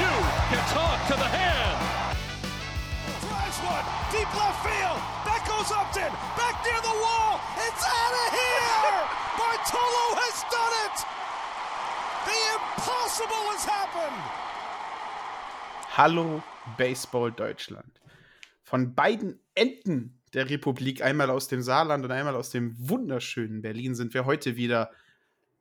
You can talk to the hand. Drives one, deep left field. That goes Upton, back near the wall. It's out of here. Bartolo has done it. The impossible has happened. Hallo Baseball Deutschland. Von beiden Enden der Republik, einmal aus dem Saarland und einmal aus dem wunderschönen Berlin, sind wir heute wieder,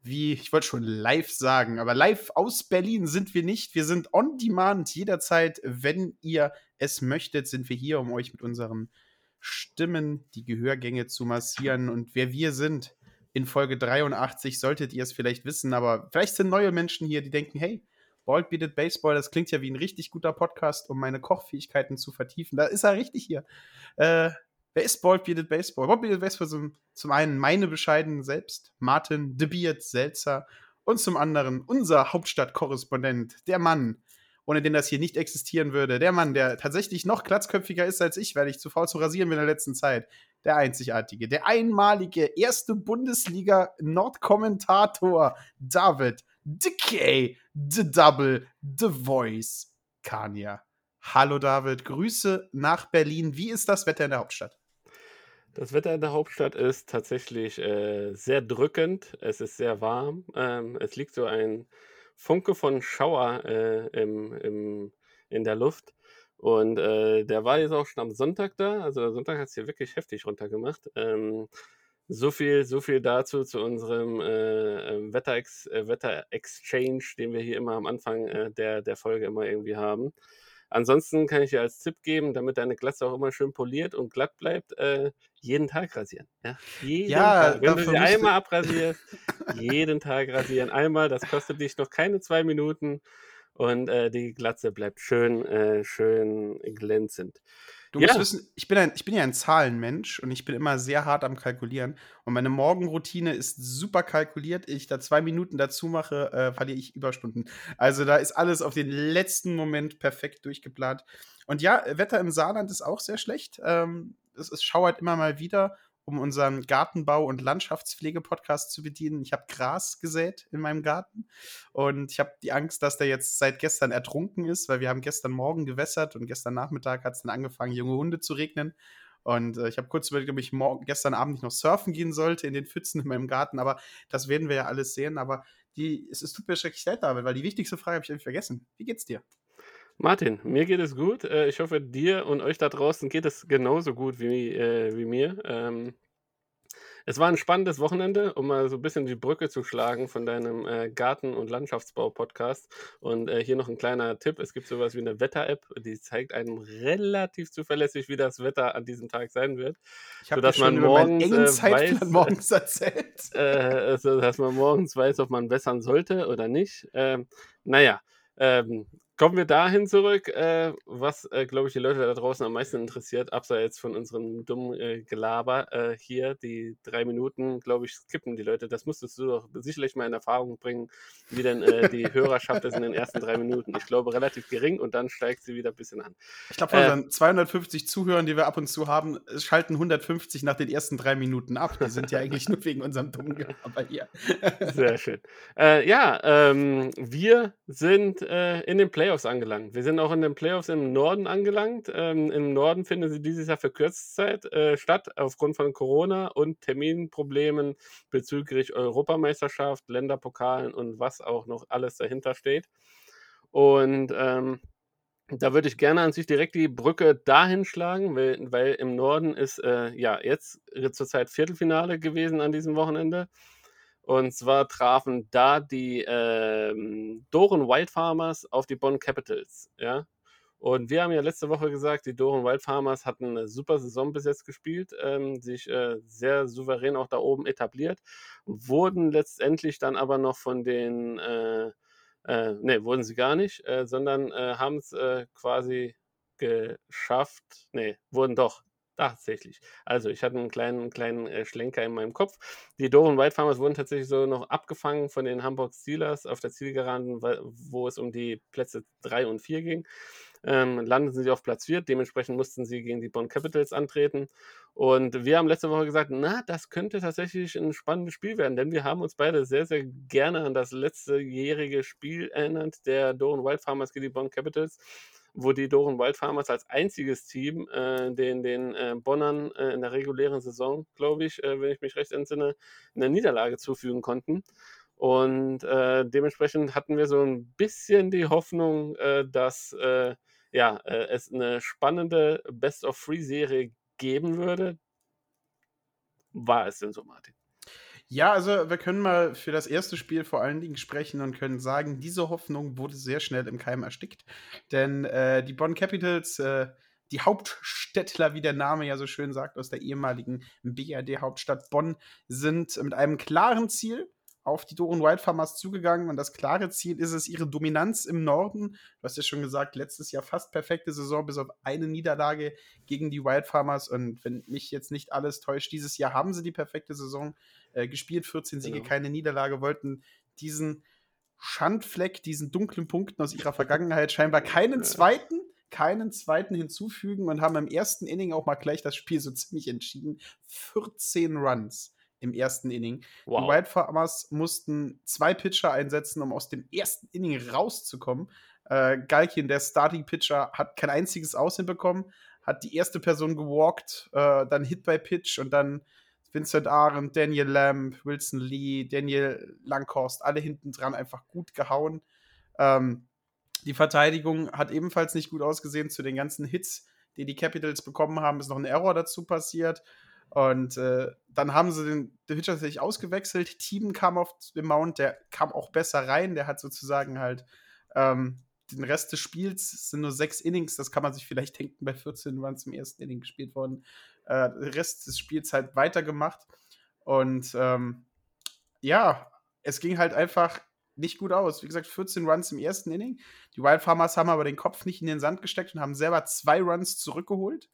wie ich wollte schon live sagen, aber live aus Berlin sind wir nicht. Wir sind on demand jederzeit, wenn ihr es möchtet, sind wir hier, um euch mit unseren Stimmen die Gehörgänge zu massieren. Und wer wir sind in Folge 83, solltet ihr es vielleicht wissen, aber vielleicht sind neue Menschen hier, die denken, hey, Bald Beated Baseball, das klingt ja wie ein richtig guter Podcast, um meine Kochfähigkeiten zu vertiefen. Da ist er richtig hier. Äh, wer ist Bald Beated Baseball? Bald Beated Baseball zum, zum einen meine bescheidenen selbst, Martin De Beard Selzer, und zum anderen unser Hauptstadtkorrespondent, der Mann, ohne den das hier nicht existieren würde, der Mann, der tatsächlich noch glatzköpfiger ist als ich, weil ich zu faul zu rasieren bin in der letzten Zeit, der einzigartige, der einmalige erste Bundesliga-Nordkommentator David Decay, The Double, The Voice, Kania. Hallo David, Grüße nach Berlin. Wie ist das Wetter in der Hauptstadt? Das Wetter in der Hauptstadt ist tatsächlich äh, sehr drückend. Es ist sehr warm. Ähm, es liegt so ein Funke von Schauer äh, im, im, in der Luft. Und äh, der war jetzt auch schon am Sonntag da. Also der Sonntag hat es hier wirklich heftig runtergemacht. Ähm, so viel, so viel dazu zu unserem äh, Wetter-Ex- äh, Wetter-Exchange, den wir hier immer am Anfang äh, der, der Folge immer irgendwie haben. Ansonsten kann ich dir als Tipp geben, damit deine Glatze auch immer schön poliert und glatt bleibt, äh, jeden Tag rasieren. Ja, jeden Ja, Tag. Wenn du sie einmal abrasierst, jeden Tag rasieren. Einmal, das kostet dich noch keine zwei Minuten und äh, die Glatze bleibt schön, äh, schön glänzend. Du Ja. musst wissen, ich bin, ein, ich bin ja ein Zahlenmensch und ich bin immer sehr hart am Kalkulieren. Und meine Morgenroutine ist super kalkuliert. Ich da zwei Minuten dazu mache, äh, verliere ich Überstunden. Also da ist alles auf den letzten Moment perfekt durchgeplant. Und ja, Wetter im Saarland ist auch sehr schlecht. Ähm, es, es schauert immer mal wieder, um unseren Gartenbau- und Landschaftspflege-Podcast zu bedienen. Ich habe Gras gesät in meinem Garten und ich habe die Angst, dass der jetzt seit gestern ertrunken ist, weil wir haben gestern Morgen gewässert und gestern Nachmittag hat es dann angefangen, junge Hunde zu regnen. Und äh, ich habe kurz überlegt, ob ich morgen, gestern Abend nicht noch surfen gehen sollte in den Pfützen in meinem Garten, aber das werden wir ja alles sehen. Aber die, es, es tut mir schrecklich leid, David, weil die wichtigste Frage habe ich irgendwie vergessen. Wie geht's dir? Martin, mir geht es gut. Äh, Ich hoffe, dir und euch da draußen geht es genauso gut wie, äh, wie mir. Ähm, es war ein spannendes Wochenende, um mal so ein bisschen die Brücke zu schlagen von deinem äh, Garten- und Landschaftsbau-Podcast. Und äh, hier noch ein kleiner Tipp: Es gibt sowas wie eine Wetter-App, die zeigt einem relativ zuverlässig, wie das Wetter an diesem Tag sein wird. Ich habe man schon über morgens, engen äh, Zeitplan weiß, morgens erzählt. äh, so dass man morgens weiß, ob man bessern sollte oder nicht. Ähm, naja, ähm, kommen wir dahin zurück, äh, was, äh, glaube ich, die Leute da draußen am meisten interessiert, abseits von unserem dummen äh, Gelaber äh, hier. Die drei Minuten, glaube ich, skippen die Leute. Das musstest du doch sicherlich mal in Erfahrung bringen, wie denn äh, die Hörerschaft ist in den ersten drei Minuten. Ich glaube, relativ gering und dann steigt sie wieder ein bisschen an. Ich glaube, von Äh, unseren 250 Zuhörern, die wir ab und zu haben, schalten 150 nach den ersten drei Minuten ab. Die sind ja eigentlich nur wegen unserem dummen Gelaber hier. Sehr schön. Ja, ähm, wir sind in den Playoffs angelangt. Wir sind auch in den Playoffs im Norden angelangt. Ähm, Im Norden finden sie dieses Jahr für Kurzzeit äh, statt, aufgrund von Corona und Terminproblemen bezüglich Europameisterschaft, Länderpokalen und was auch noch alles dahinter steht. Und ähm, da würde ich gerne an sich direkt die Brücke dahin schlagen, weil, weil im Norden ist äh, ja jetzt zurzeit Viertelfinale gewesen an diesem Wochenende. Und zwar trafen da die ähm, Doren Wild Farmers auf die Bonn Capitals, ja. Und wir haben ja letzte Woche gesagt, die Doren Wild Farmers hatten eine super Saison bis jetzt gespielt, ähm, sich äh, sehr souverän auch da oben etabliert, wurden letztendlich dann aber noch von den, äh, äh, ne, wurden sie gar nicht, äh, sondern äh, haben es äh, quasi geschafft, ne, wurden doch, Tatsächlich. Also, ich hatte einen kleinen kleinen, äh, Schlenker in meinem Kopf. Die Doren White Farmers wurden tatsächlich so noch abgefangen von den Hamburg Steelers auf der Zielgeraden, wo es um die Plätze 3 und 4 ging. Ähm, landeten sie auf Platz 4, dementsprechend mussten sie gegen die Bonn Capitals antreten. Und wir haben letzte Woche gesagt, na, das könnte tatsächlich ein spannendes Spiel werden, denn wir haben uns beide sehr, sehr gerne an das letztejährige Spiel erinnert, der Doren Wild Farmers gegen die Bonn Capitals wo die Doren Wild Farmers als einziges Team äh, den, den äh, Bonnern äh, in der regulären Saison, glaube ich, äh, wenn ich mich recht entsinne, eine Niederlage zufügen konnten. Und äh, dementsprechend hatten wir so ein bisschen die Hoffnung, äh, dass ja, es eine spannende Best-of-Three-Serie geben würde. War es denn so, Martin? Ja, also wir können mal für das erste Spiel vor allen Dingen sprechen und können sagen, diese Hoffnung wurde sehr schnell im Keim erstickt. Denn äh, die Bonn Capitals, äh, die Hauptstädtler, wie der Name ja so schön sagt, aus der ehemaligen BRD-Hauptstadt Bonn, sind mit einem klaren Ziel auf die Doren White Farmers zugegangen und das klare Ziel ist es, ihre Dominanz im Norden. Du hast ja schon gesagt, letztes Jahr fast perfekte Saison, bis auf eine Niederlage gegen die Wild Farmers. Und wenn mich jetzt nicht alles täuscht, dieses Jahr haben sie die perfekte Saison äh, gespielt, 14 Siege, genau. keine Niederlage, wollten diesen Schandfleck, diesen dunklen Punkten aus ihrer Vergangenheit scheinbar keinen zweiten keinen zweiten hinzufügen und haben im ersten Inning auch mal gleich das Spiel so ziemlich entschieden. 14 Runs im ersten Inning. Wow. Die Wild Farmers mussten zwei Pitcher einsetzen, um aus dem ersten Inning rauszukommen. Äh, Galkin, der Starting Pitcher, hat kein einziges Aus hinbekommen, hat die erste Person gewalkt, äh, dann Hit by Pitch und dann Vincent Arendt, Daniel Lamb, Wilson Lee, Daniel Langhorst, alle hinten dran einfach gut gehauen. Ähm, die Verteidigung hat ebenfalls nicht gut ausgesehen. Zu den ganzen Hits, die die Capitals bekommen haben, ist noch ein Error dazu passiert. Und äh, dann haben sie den, den Pitcher tatsächlich ausgewechselt. Team kam auf den Mount, der kam auch besser rein. Der hat sozusagen halt ähm, den Rest des Spiels, sind nur sechs Innings, das kann man sich vielleicht denken, bei 14 waren es im ersten Inning gespielt worden. Äh, Rest des Spiels halt weitergemacht. Und ähm, ja, es ging halt einfach nicht gut aus. Wie gesagt, 14 Runs im ersten Inning. Die Wild Farmers haben aber den Kopf nicht in den Sand gesteckt und haben selber zwei Runs zurückgeholt.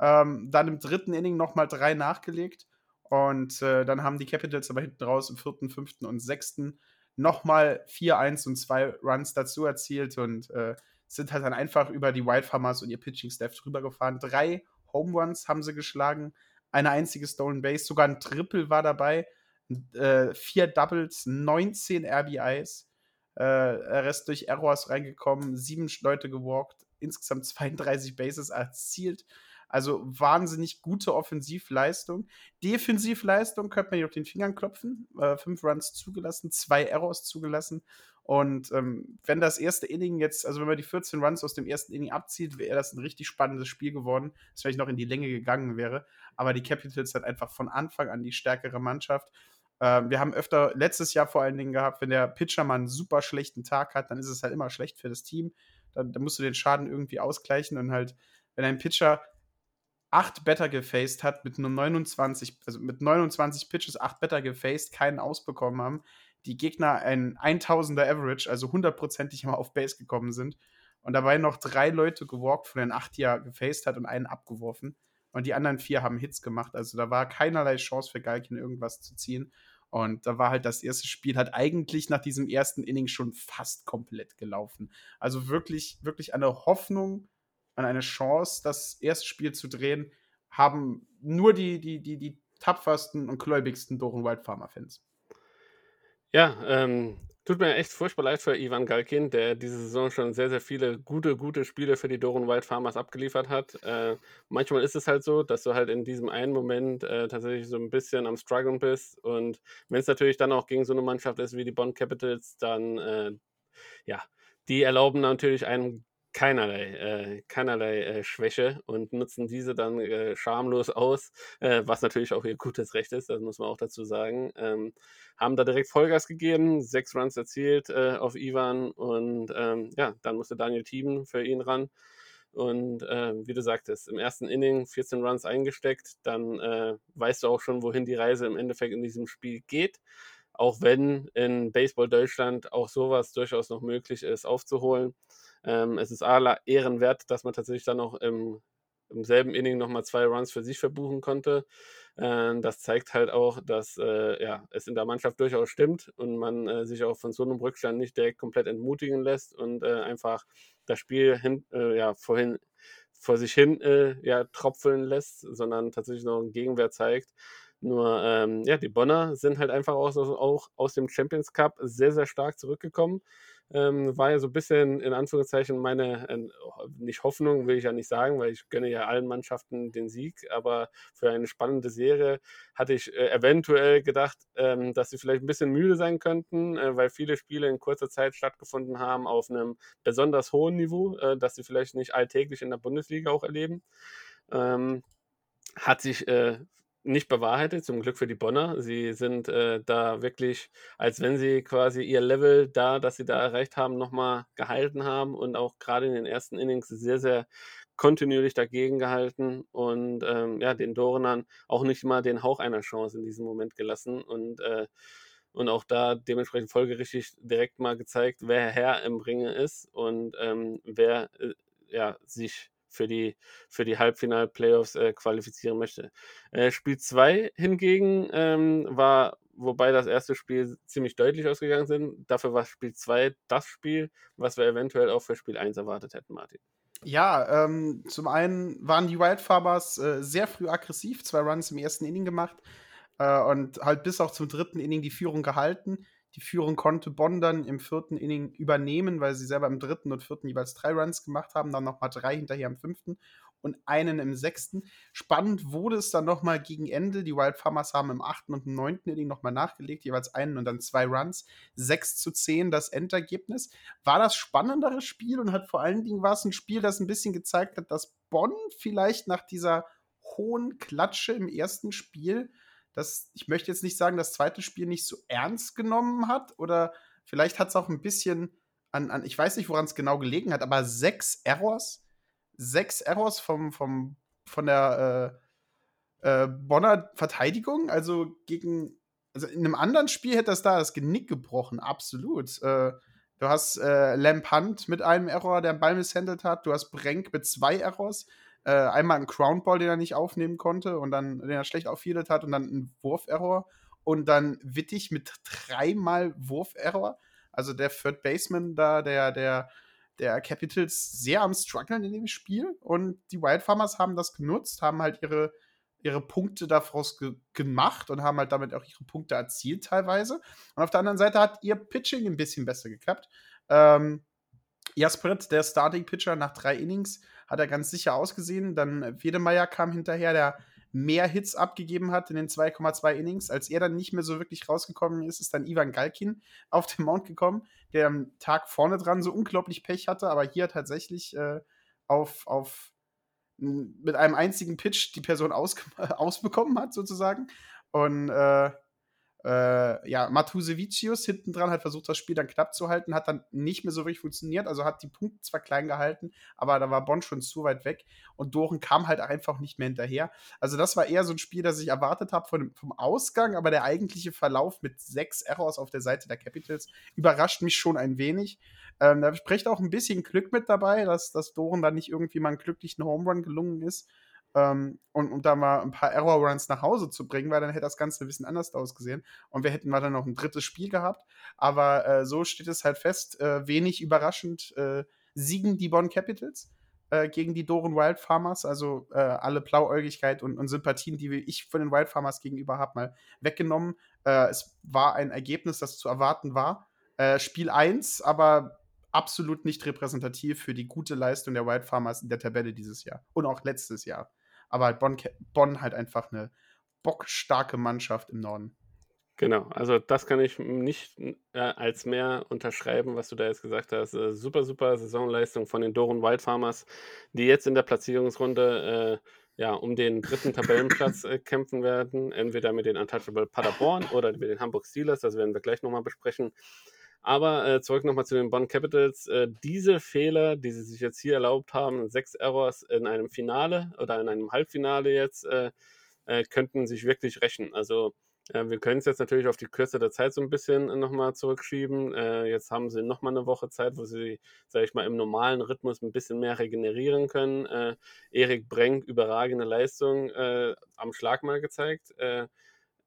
Ähm, dann im dritten Inning nochmal drei nachgelegt. Und äh, dann haben die Capitals aber hinten raus im vierten, fünften und sechsten nochmal 4-1 und zwei Runs dazu erzielt und äh, sind halt dann einfach über die Wildfarmers und ihr Pitching-Staff drüber gefahren. Drei Home Runs haben sie geschlagen, eine einzige Stolen Base, sogar ein Triple war dabei, äh, vier Doubles, 19 RBIs, äh, Rest durch Errors reingekommen, sieben Leute gewalkt, insgesamt 32 Bases erzielt. Also wahnsinnig gute Offensivleistung. Defensivleistung könnte man hier auf den Fingern klopfen. Äh, fünf Runs zugelassen, zwei Errors zugelassen. Und ähm, wenn das erste Inning jetzt, also wenn man die 14 Runs aus dem ersten Inning abzieht, wäre das ein richtig spannendes Spiel geworden, das vielleicht noch in die Länge gegangen wäre. Aber die Capitals hat einfach von Anfang an die stärkere Mannschaft. Ähm, wir haben öfter letztes Jahr vor allen Dingen gehabt, wenn der Pitcher mal einen super schlechten Tag hat, dann ist es halt immer schlecht für das Team. Dann, dann musst du den Schaden irgendwie ausgleichen und halt, wenn ein Pitcher acht Better gefaced hat, mit nur 29, also mit 29 Pitches acht Better gefaced, keinen ausbekommen haben, die Gegner ein 1000er Average, also hundertprozentig immer auf Base gekommen sind und dabei noch drei Leute gewalkt, von den acht, die er gefaced hat und einen abgeworfen und die anderen vier haben Hits gemacht, also da war keinerlei Chance für Galkin irgendwas zu ziehen und da war halt das erste Spiel, hat eigentlich nach diesem ersten Inning schon fast komplett gelaufen. Also wirklich, wirklich eine Hoffnung an eine Chance, das erste Spiel zu drehen, haben nur die, die, die, die tapfersten und gläubigsten Doren Wild Farmer Fans. Ja, ähm, tut mir echt furchtbar leid für Ivan Galkin, der diese Saison schon sehr, sehr viele gute, gute Spiele für die Doren Wild Farmers abgeliefert hat. Äh, manchmal ist es halt so, dass du halt in diesem einen Moment äh, tatsächlich so ein bisschen am Struggeln bist. Und wenn es natürlich dann auch gegen so eine Mannschaft ist wie die Bond Capitals, dann äh, ja, die erlauben natürlich einem keinerlei, äh, keinerlei äh, Schwäche und nutzen diese dann äh, schamlos aus, äh, was natürlich auch ihr gutes Recht ist, das muss man auch dazu sagen. Ähm, haben da direkt Vollgas gegeben, sechs Runs erzielt äh, auf Ivan und ähm, ja, dann musste Daniel Thieben für ihn ran. Und äh, wie du sagtest, im ersten Inning 14 Runs eingesteckt, dann äh, weißt du auch schon, wohin die Reise im Endeffekt in diesem Spiel geht. Auch wenn in Baseball Deutschland auch sowas durchaus noch möglich ist, aufzuholen. Ähm, es ist aller ehrenwert, dass man tatsächlich dann auch im, im selben Inning nochmal zwei Runs für sich verbuchen konnte. Äh, das zeigt halt auch, dass äh, ja, es in der Mannschaft durchaus stimmt und man äh, sich auch von so einem Rückstand nicht direkt komplett entmutigen lässt und äh, einfach das Spiel hin, äh, ja, vorhin, vor sich hin äh, ja, tropfeln lässt, sondern tatsächlich noch einen Gegenwert zeigt. Nur, ähm, ja, die Bonner sind halt einfach auch, auch aus dem Champions Cup sehr, sehr stark zurückgekommen ähm, war ja so ein bisschen in Anführungszeichen meine, äh, nicht Hoffnung, will ich ja nicht sagen, weil ich gönne ja allen Mannschaften den Sieg, aber für eine spannende Serie hatte ich äh, eventuell gedacht, ähm, dass sie vielleicht ein bisschen müde sein könnten, äh, weil viele Spiele in kurzer Zeit stattgefunden haben auf einem besonders hohen Niveau, äh, dass sie vielleicht nicht alltäglich in der Bundesliga auch erleben. Ähm, hat sich äh, nicht bewahrheitet, zum Glück für die Bonner. Sie sind äh, da wirklich, als wenn sie quasi ihr Level da, das sie da erreicht haben, nochmal gehalten haben und auch gerade in den ersten Innings sehr, sehr kontinuierlich dagegen gehalten und ähm, ja, den Dornern auch nicht mal den Hauch einer Chance in diesem Moment gelassen und, äh, und auch da dementsprechend folgerichtig direkt mal gezeigt, wer Herr im Ringe ist und ähm, wer äh, ja, sich für die, für die Halbfinal-Playoffs äh, qualifizieren möchte. Äh, Spiel 2 hingegen ähm, war, wobei das erste Spiel ziemlich deutlich ausgegangen sind, dafür war Spiel 2 das Spiel, was wir eventuell auch für Spiel 1 erwartet hätten, Martin. Ja, ähm, zum einen waren die Wildfarmers äh, sehr früh aggressiv, zwei Runs im ersten Inning gemacht äh, und halt bis auch zum dritten Inning die Führung gehalten. Die Führung konnte Bonn dann im vierten Inning übernehmen, weil sie selber im dritten und vierten jeweils drei Runs gemacht haben, dann nochmal drei hinterher im fünften und einen im sechsten. Spannend wurde es dann nochmal gegen Ende. Die Wild Farmers haben im achten und im neunten Inning nochmal nachgelegt, jeweils einen und dann zwei Runs. 6 zu 10 das Endergebnis. War das spannendere Spiel und hat vor allen Dingen war es ein Spiel, das ein bisschen gezeigt hat, dass Bonn vielleicht nach dieser hohen Klatsche im ersten Spiel dass ich möchte jetzt nicht sagen, das zweite Spiel nicht so ernst genommen hat oder vielleicht hat es auch ein bisschen an, an ich weiß nicht, woran es genau gelegen hat, aber sechs Errors, sechs Errors vom, vom, von der äh, äh, Bonner Verteidigung, also gegen, also in einem anderen Spiel hätte das da das Genick gebrochen, absolut. Äh, du hast äh, Lamp Hunt mit einem Error, der einen Ball misshandelt hat, du hast Brenk mit zwei Errors, äh, einmal einen Crownball, den er nicht aufnehmen konnte und dann, den er schlecht auffieldet hat und dann einen Wurferror und dann Wittig mit dreimal Wurferror. Also der Third Baseman da, der, der, der Capitals sehr am struggeln in dem Spiel und die Wildfarmers haben das genutzt, haben halt ihre, ihre Punkte daraus ge gemacht und haben halt damit auch ihre Punkte erzielt teilweise. Und auf der anderen Seite hat ihr Pitching ein bisschen besser geklappt. Ähm, Jaspret, der Starting Pitcher nach drei Innings, hat er ganz sicher ausgesehen. Dann Wedemeyer kam hinterher, der mehr Hits abgegeben hat in den 2,2 Innings. Als er dann nicht mehr so wirklich rausgekommen ist, ist dann Ivan Galkin auf den Mount gekommen, der am Tag vorne dran so unglaublich Pech hatte, aber hier tatsächlich äh, auf, auf mit einem einzigen Pitch die Person aus, ausbekommen hat, sozusagen. Und äh, äh, ja, Matusevicius hinten dran hat versucht, das Spiel dann knapp zu halten, hat dann nicht mehr so richtig funktioniert, also hat die Punkte zwar klein gehalten, aber da war Bonn schon zu weit weg und Doren kam halt einfach nicht mehr hinterher. Also das war eher so ein Spiel, das ich erwartet habe vom Ausgang, aber der eigentliche Verlauf mit sechs Errors auf der Seite der Capitals überrascht mich schon ein wenig. Ähm, da spricht auch ein bisschen Glück mit dabei, dass, dass Doren dann nicht irgendwie mal einen glücklichen Home Run gelungen ist ähm, und um da mal ein paar Error-Runs nach Hause zu bringen, weil dann hätte das Ganze ein bisschen anders ausgesehen. Und wir hätten mal dann noch ein drittes Spiel gehabt. Aber äh, so steht es halt fest, äh, wenig überraschend äh, siegen die Bonn Capitals äh, gegen die Doren Wild Farmers. Also äh, alle Blauäugigkeit und, und, Sympathien, die ich von den Wild Farmers gegenüber habe, mal weggenommen. Äh, es war ein Ergebnis, das zu erwarten war. Spiel 1, aber absolut nicht repräsentativ für die gute Leistung der Wild Farmers in der Tabelle dieses Jahr und auch letztes Jahr. Aber halt Bonn, Bonn halt einfach eine bockstarke Mannschaft im Norden. Genau, also das kann ich nicht äh, als mehr unterschreiben, was du da jetzt gesagt hast. Äh, super, super Saisonleistung von den Doren Wild Farmers, die jetzt in der Platzierungsrunde äh, ja, um den dritten Tabellenplatz äh, kämpfen werden. Entweder mit den Untouchable Paderborn oder mit den Hamburg Steelers, das werden wir gleich nochmal besprechen. Aber äh, zurück nochmal zu den Bonn Capitals. Äh, diese Fehler, die sie sich jetzt hier erlaubt haben, sechs Errors in einem Finale oder in einem Halbfinale jetzt, äh, äh könnten sich wirklich rächen. Also äh, wir können es jetzt natürlich auf die Kürze der Zeit so ein bisschen nochmal zurückschieben. Äh, jetzt haben sie nochmal eine Woche Zeit, wo sie, sage ich mal, im normalen Rhythmus ein bisschen mehr regenerieren können. Erik Brenk, überragende Leistung am Schlag mal gezeigt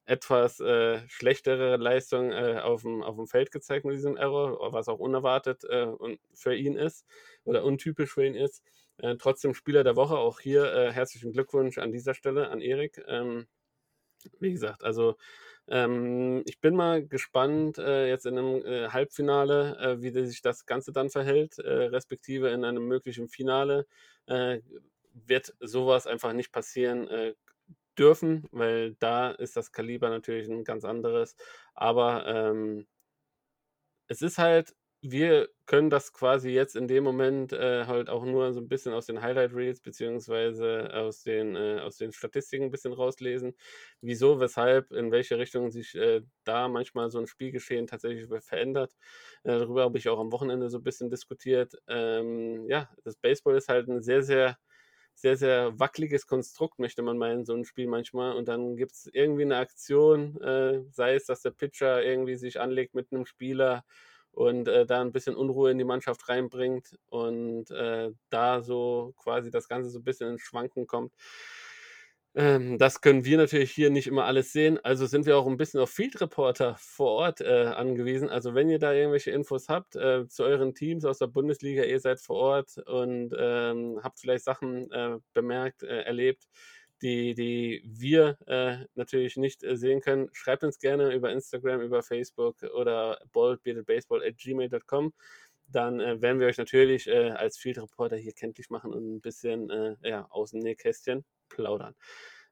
etwas äh, schlechtere Leistung äh, auf, dem, auf dem Feld gezeigt mit diesem Error, was auch unerwartet äh, für ihn ist oder untypisch für ihn ist. Äh, trotzdem Spieler der Woche, auch hier äh, herzlichen Glückwunsch an dieser Stelle an Erik. Ähm, wie gesagt, also ähm, ich bin mal gespannt äh, jetzt in einem Halbfinale, wie sich das Ganze dann verhält, respektive in einem möglichen Finale wird sowas einfach nicht passieren dürfen, weil da ist das Kaliber natürlich ein ganz anderes. Aber ähm, es ist halt, wir können das quasi jetzt in dem Moment äh, halt auch nur so ein bisschen aus den Highlight Reels beziehungsweise aus den, äh, aus den Statistiken ein bisschen rauslesen. Wieso, weshalb, in welche Richtung sich äh, da manchmal so ein Spielgeschehen tatsächlich verändert. Äh, darüber habe ich auch am Wochenende so ein bisschen diskutiert. Ähm, ja, das Baseball ist halt ein sehr, sehr sehr, sehr wackeliges Konstrukt, möchte man meinen, so ein Spiel manchmal. Und dann gibt es irgendwie eine Aktion, äh, sei es, dass der Pitcher irgendwie sich anlegt mit einem Spieler und äh, da ein bisschen Unruhe in die Mannschaft reinbringt und äh, da so quasi das Ganze so ein bisschen ins Schwanken kommt. Ähm, das können wir natürlich hier nicht immer alles sehen. Also sind wir auch ein bisschen auf Field Reporter vor Ort äh, angewiesen. Also wenn ihr da irgendwelche Infos habt äh, zu euren Teams aus der Bundesliga, ihr seid vor Ort und ähm, habt vielleicht Sachen äh, bemerkt, äh, erlebt, die, die wir äh, natürlich nicht äh, sehen können, schreibt uns gerne über Instagram, über Facebook oder boldbeardedbaseball at gmail.com dann äh, werden wir euch natürlich äh, als Field Reporter hier kenntlich machen und ein bisschen äh, ja, aus dem Nähkästchen plaudern.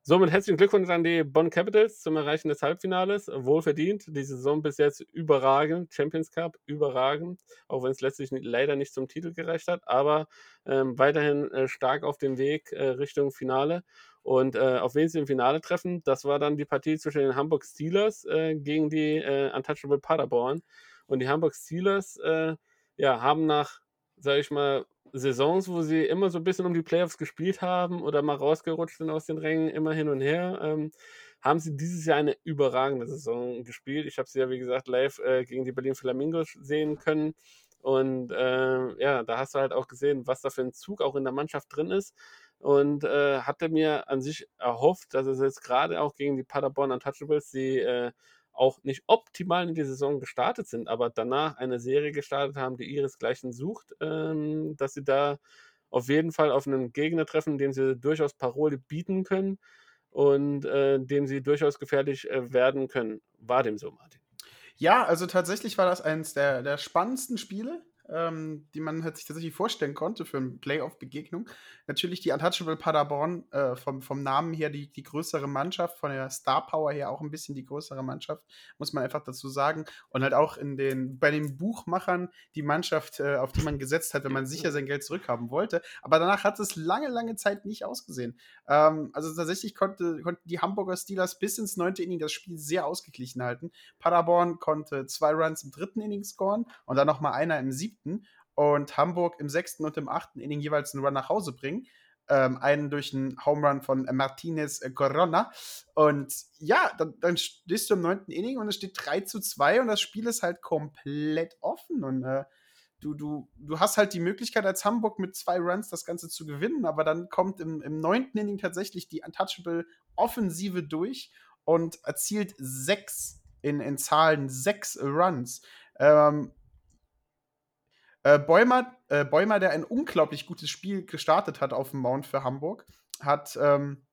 Somit herzlichen Glückwunsch an die Bonn Capitals zum Erreichen des Halbfinales. Wohlverdient. Die Saison bis jetzt überragend. Champions Cup überragend. Auch wenn es letztlich leider nicht zum Titel gereicht hat. Aber ähm, weiterhin äh, stark auf dem Weg äh, Richtung Finale. Und äh, auf wen sie im Finale treffen, das war dann die Partie zwischen den Hamburg Steelers äh, gegen die äh, Untouchable Paderborn. Und die Hamburg Steelers äh, ja, haben nach, sag ich mal, Saisons, wo sie immer so ein bisschen um die Playoffs gespielt haben oder mal rausgerutscht sind aus den Rängen, immer hin und her, ähm, haben sie dieses Jahr eine überragende Saison gespielt. Ich habe sie ja, wie gesagt, live äh, gegen die Berlin Flamingos sehen können. Und äh, ja, da hast du halt auch gesehen, was da für ein Zug auch in der Mannschaft drin ist. Und äh, hatte mir an sich erhofft, dass es jetzt gerade auch gegen die Paderborn Untouchables, die äh, auch nicht optimal in die Saison gestartet sind, aber danach eine Serie gestartet haben, die ihresgleichen sucht, ähm, dass sie da auf jeden Fall auf einen Gegner treffen, dem sie durchaus Parole bieten können und äh, dem sie durchaus gefährlich äh, werden können. War dem so, Martin? Ja, also tatsächlich war das eines der, der spannendsten Spiele ähm, die man halt sich tatsächlich vorstellen konnte für eine Playoff-Begegnung. Natürlich die Untouchable Paderborn, äh, vom, vom Namen her die, die größere Mannschaft, von der Star Power her auch ein bisschen die größere Mannschaft, muss man einfach dazu sagen. Und halt auch in den, bei den Buchmachern die Mannschaft, äh, auf die man gesetzt hat, wenn man sicher sein Geld zurückhaben wollte. Aber danach hat es lange, lange Zeit nicht ausgesehen. Ähm, also tatsächlich konnte, konnten die Hamburger Steelers bis ins neunte Inning das Spiel sehr ausgeglichen halten. Paderborn konnte zwei Runs im dritten Inning scoren und dann nochmal einer im siebten siebten und Hamburg im sechsten und im achten Inning jeweils einen Run nach Hause bringen. Ähm, einen durch einen Home Run von Martinez Corona. Und ja, dann, dann stehst du im neunten Inning und es steht 3 zu 2 und das Spiel ist halt komplett offen. Und äh, du, du, du hast halt die Möglichkeit als Hamburg mit zwei Runs das Ganze zu gewinnen, aber dann kommt im, im neunten Inning tatsächlich die Untouchable Offensive durch und erzielt sechs in, in Zahlen, sechs Runs. Ähm, äh, Bäumer, äh, Bäumer, der ein unglaublich gutes Spiel gestartet hat auf dem Mount für Hamburg, hat ähm,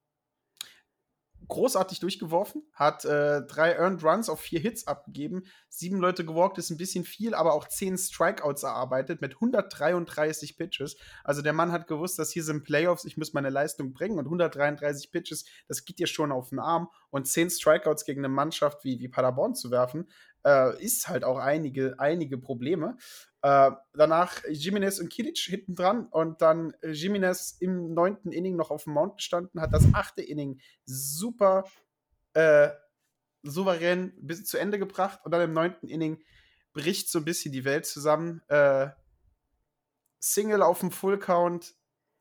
großartig durchgeworfen, hat äh, drei Earned Runs auf vier Hits abgegeben, sieben Leute gewalkt, ist ein bisschen viel, aber auch zehn Strikeouts erarbeitet mit 133 Pitches. Also der Mann hat gewusst, dass hier sind Playoffs, ich muss meine Leistung bringen und 133 Pitches, das geht dir schon auf den Arm und zehn Strikeouts gegen eine Mannschaft wie, wie Paderborn zu werfen, äh, ist halt auch einige, einige Probleme. Äh, danach Jimenez und Kilic hinten dran und dann Jimenez im neunten Inning noch auf dem Mount gestanden, hat das achte Inning super äh, souverän bis zu Ende gebracht und dann im neunten Inning bricht so ein bisschen die Welt zusammen. Äh, Single auf dem Full Count,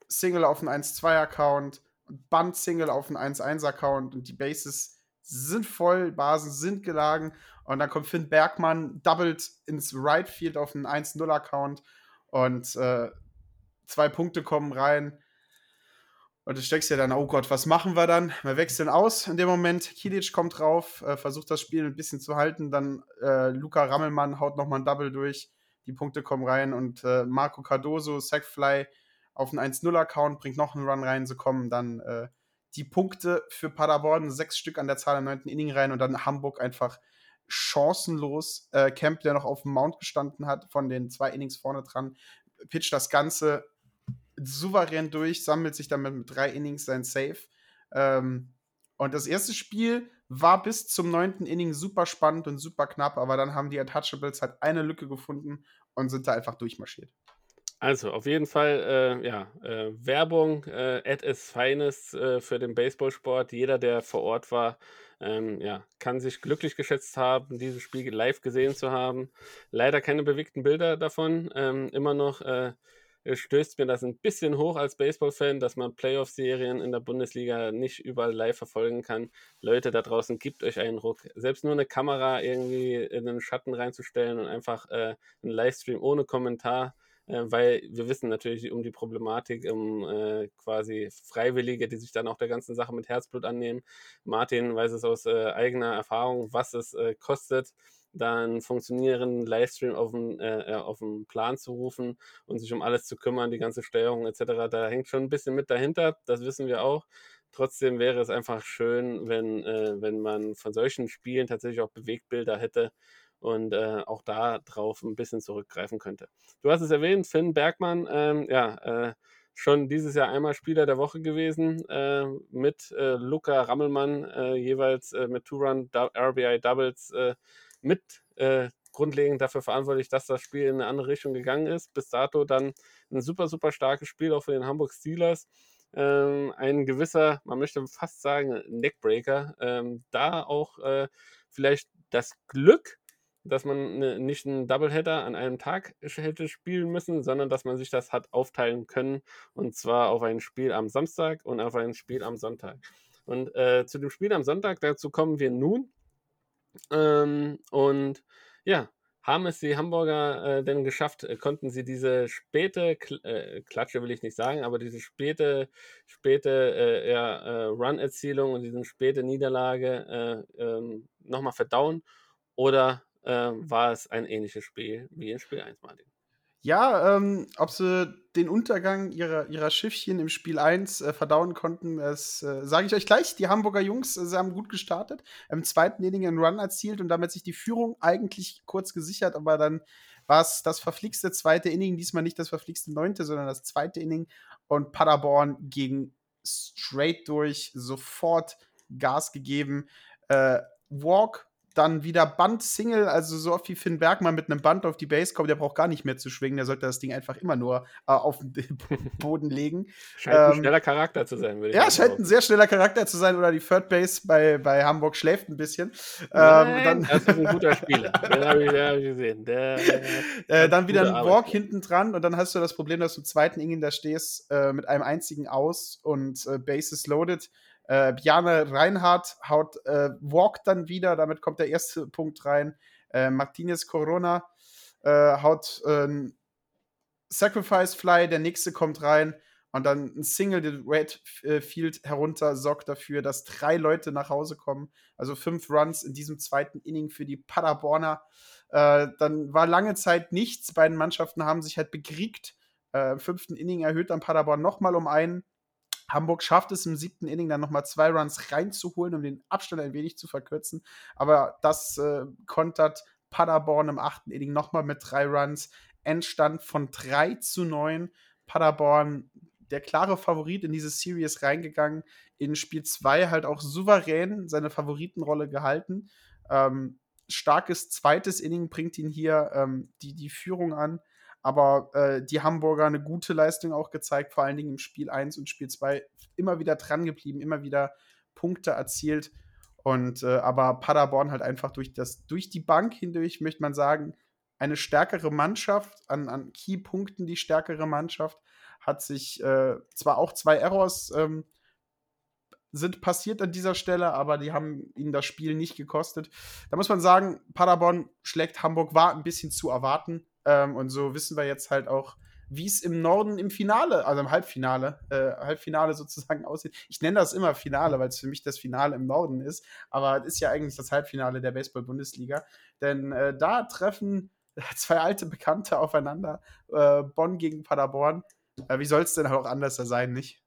Single auf dem 1-2-Account und Band-Single auf dem 1-1-Account und die Bases sind voll, Basen sind gelagen und dann kommt Finn Bergmann, doubled ins Right Field auf den 1-0-Account und äh, zwei Punkte kommen rein. Und du steckst ja dann, oh Gott, was machen wir dann? Wir wechseln aus in dem Moment. Kilic kommt drauf, äh, versucht das Spiel ein bisschen zu halten. Dann äh, Luca Rammelmann haut nochmal ein Double durch. Die Punkte kommen rein und äh, Marco Cardoso, Sackfly auf einen 1-0-Account, bringt noch einen Run rein. So kommen dann äh, die Punkte für Paderborn, sechs Stück an der Zahl im neunten Inning rein und dann Hamburg einfach chancenlos. Äh, Camp, der noch auf dem Mount gestanden hat, von den zwei Innings vorne dran, pitcht das Ganze souverän durch, sammelt sich damit mit drei Innings sein Save. Ähm, und das erste Spiel war bis zum neunten Inning super spannend und super knapp, aber dann haben die Untouchables halt eine Lücke gefunden und sind da einfach durchmarschiert. Also auf jeden Fall, äh, ja, äh, Werbung äh, at its finest äh, für den Baseballsport. Jeder, der vor Ort war, ähm, ja, kann sich glücklich geschätzt haben, dieses Spiel live gesehen zu haben. Leider keine bewegten Bilder davon. Ähm, immer noch äh, stößt mir das ein bisschen hoch als Baseball-Fan, dass man Playoff-Serien in der Bundesliga nicht überall live verfolgen kann. Leute da draußen, gebt euch einen Ruck. Selbst nur eine Kamera irgendwie in den Schatten reinzustellen und einfach äh, einen Livestream ohne Kommentar weil wir wissen natürlich um die Problematik, um äh, quasi Freiwillige, die sich dann auch der ganzen Sache mit Herzblut annehmen. Martin weiß es aus äh, eigener Erfahrung, was es äh, kostet, dann funktionierenden Livestream auf den, äh, auf den Plan zu rufen und sich um alles zu kümmern, die ganze Steuerung etc. Da hängt schon ein bisschen mit dahinter, das wissen wir auch. Trotzdem wäre es einfach schön, wenn, äh, wenn man von solchen Spielen tatsächlich auch Bewegtbilder hätte und äh, auch da drauf ein bisschen zurückgreifen könnte. Du hast es erwähnt, Finn Bergmann, ähm, ja, äh, schon dieses Jahr einmal Spieler der Woche gewesen, äh, mit äh, Luca Rammelmann, äh, jeweils äh, mit Two-Run-RBI-Doubles mit grundlegend dafür verantwortlich, dass das Spiel in eine andere Richtung gegangen ist. Bis dato dann ein super, super starkes Spiel auch für den Hamburg Steelers. Ähm, ein gewisser, man möchte fast sagen, Neckbreaker. Ähm, da auch äh, vielleicht das Glück dass man ne, nicht einen Doubleheader an einem Tag hätte spielen müssen, sondern dass man sich das hat aufteilen können. Und zwar auf ein Spiel am Samstag und auf ein Spiel am Sonntag. Und äh, zu dem Spiel am Sonntag, dazu kommen wir nun. Ähm, und ja, haben es die Hamburger äh, denn geschafft? Äh, konnten sie diese späte Kl äh, Klatsche, will ich nicht sagen, aber diese späte, späte äh, ja, äh, Run-Erzielung und diese späte Niederlage äh, ähm, nochmal verdauen? Oder äh, war es ein ähnliches Spiel wie in Spiel 1, Martin. Ja, ähm, ob sie den Untergang ihrer, ihrer Schiffchen im Spiel 1 äh, verdauen konnten, das äh, sage ich euch gleich. Die Hamburger Jungs äh, haben gut gestartet, im zweiten Inning einen Run erzielt und damit sich die Führung eigentlich kurz gesichert, aber dann war es das verflixte zweite Inning, diesmal nicht das verflixte neunte, sondern das zweite Inning und Paderborn ging straight durch, sofort Gas gegeben. Äh, Walk dann wieder Band-Single, also so oft wie Finn Bergmann mit einem Band auf die Base kommt, der braucht gar nicht mehr zu schwingen, der sollte das Ding einfach immer nur äh, auf den Boden legen. Scheint ähm, ein schneller Charakter zu sein, würde ich sagen. Ja, scheint ein sehr schneller Charakter zu sein oder die Third Base bei, bei Hamburg schläft ein bisschen. Nein, ähm, dann, das ist ein guter Spieler, den habe ich, hab ich, gesehen. Der, äh, dann wieder ein Walk hinten dran und dann hast du das Problem, dass du im zweiten Inning da stehst äh, mit einem einzigen Aus und äh, Bases loaded äh, Bjarne Reinhardt haut äh, Walk dann wieder, damit kommt der erste Punkt rein. Äh, Martinez Corona äh, haut äh, Sacrifice Fly, der nächste kommt rein und dann ein Single den Red äh, Field herunter sorgt dafür, dass drei Leute nach Hause kommen. Also fünf Runs in diesem zweiten Inning für die Paderborner. Äh, dann war lange Zeit nichts. Beiden Mannschaften haben sich halt bekriegt. Äh, Im fünften Inning erhöht dann Paderborn nochmal um einen. Hamburg schafft es im siebten Inning dann nochmal zwei Runs reinzuholen, um den Abstand ein wenig zu verkürzen. Aber das äh, kontert Paderborn im achten Inning nochmal mit drei Runs. Endstand von 3 zu 9. Paderborn, der klare Favorit in diese Series reingegangen. In Spiel 2 halt auch souverän seine Favoritenrolle gehalten. Ähm, starkes zweites Inning bringt ihn hier ähm, die, die Führung an. Aber äh, die Hamburger eine gute Leistung auch gezeigt, vor allen Dingen im Spiel 1 und Spiel 2 immer wieder dran geblieben, immer wieder Punkte erzielt. Und äh, aber Paderborn halt einfach durch das, durch die Bank hindurch, möchte man sagen, eine stärkere Mannschaft, an, an Keypunkten die stärkere Mannschaft, hat sich äh, zwar auch zwei Errors ähm, sind passiert an dieser Stelle, aber die haben ihnen das Spiel nicht gekostet. Da muss man sagen, Paderborn schlägt Hamburg war ein bisschen zu erwarten. Ähm, und so wissen wir jetzt halt auch, wie es im Norden im Finale, also im Halbfinale, äh, Halbfinale sozusagen aussieht. Ich nenne das immer Finale, weil es für mich das Finale im Norden ist, aber es ist ja eigentlich das Halbfinale der Baseball-Bundesliga. Denn äh, da treffen zwei alte Bekannte aufeinander, äh, Bonn gegen Paderborn. Äh, wie soll es denn auch anders sein, nicht?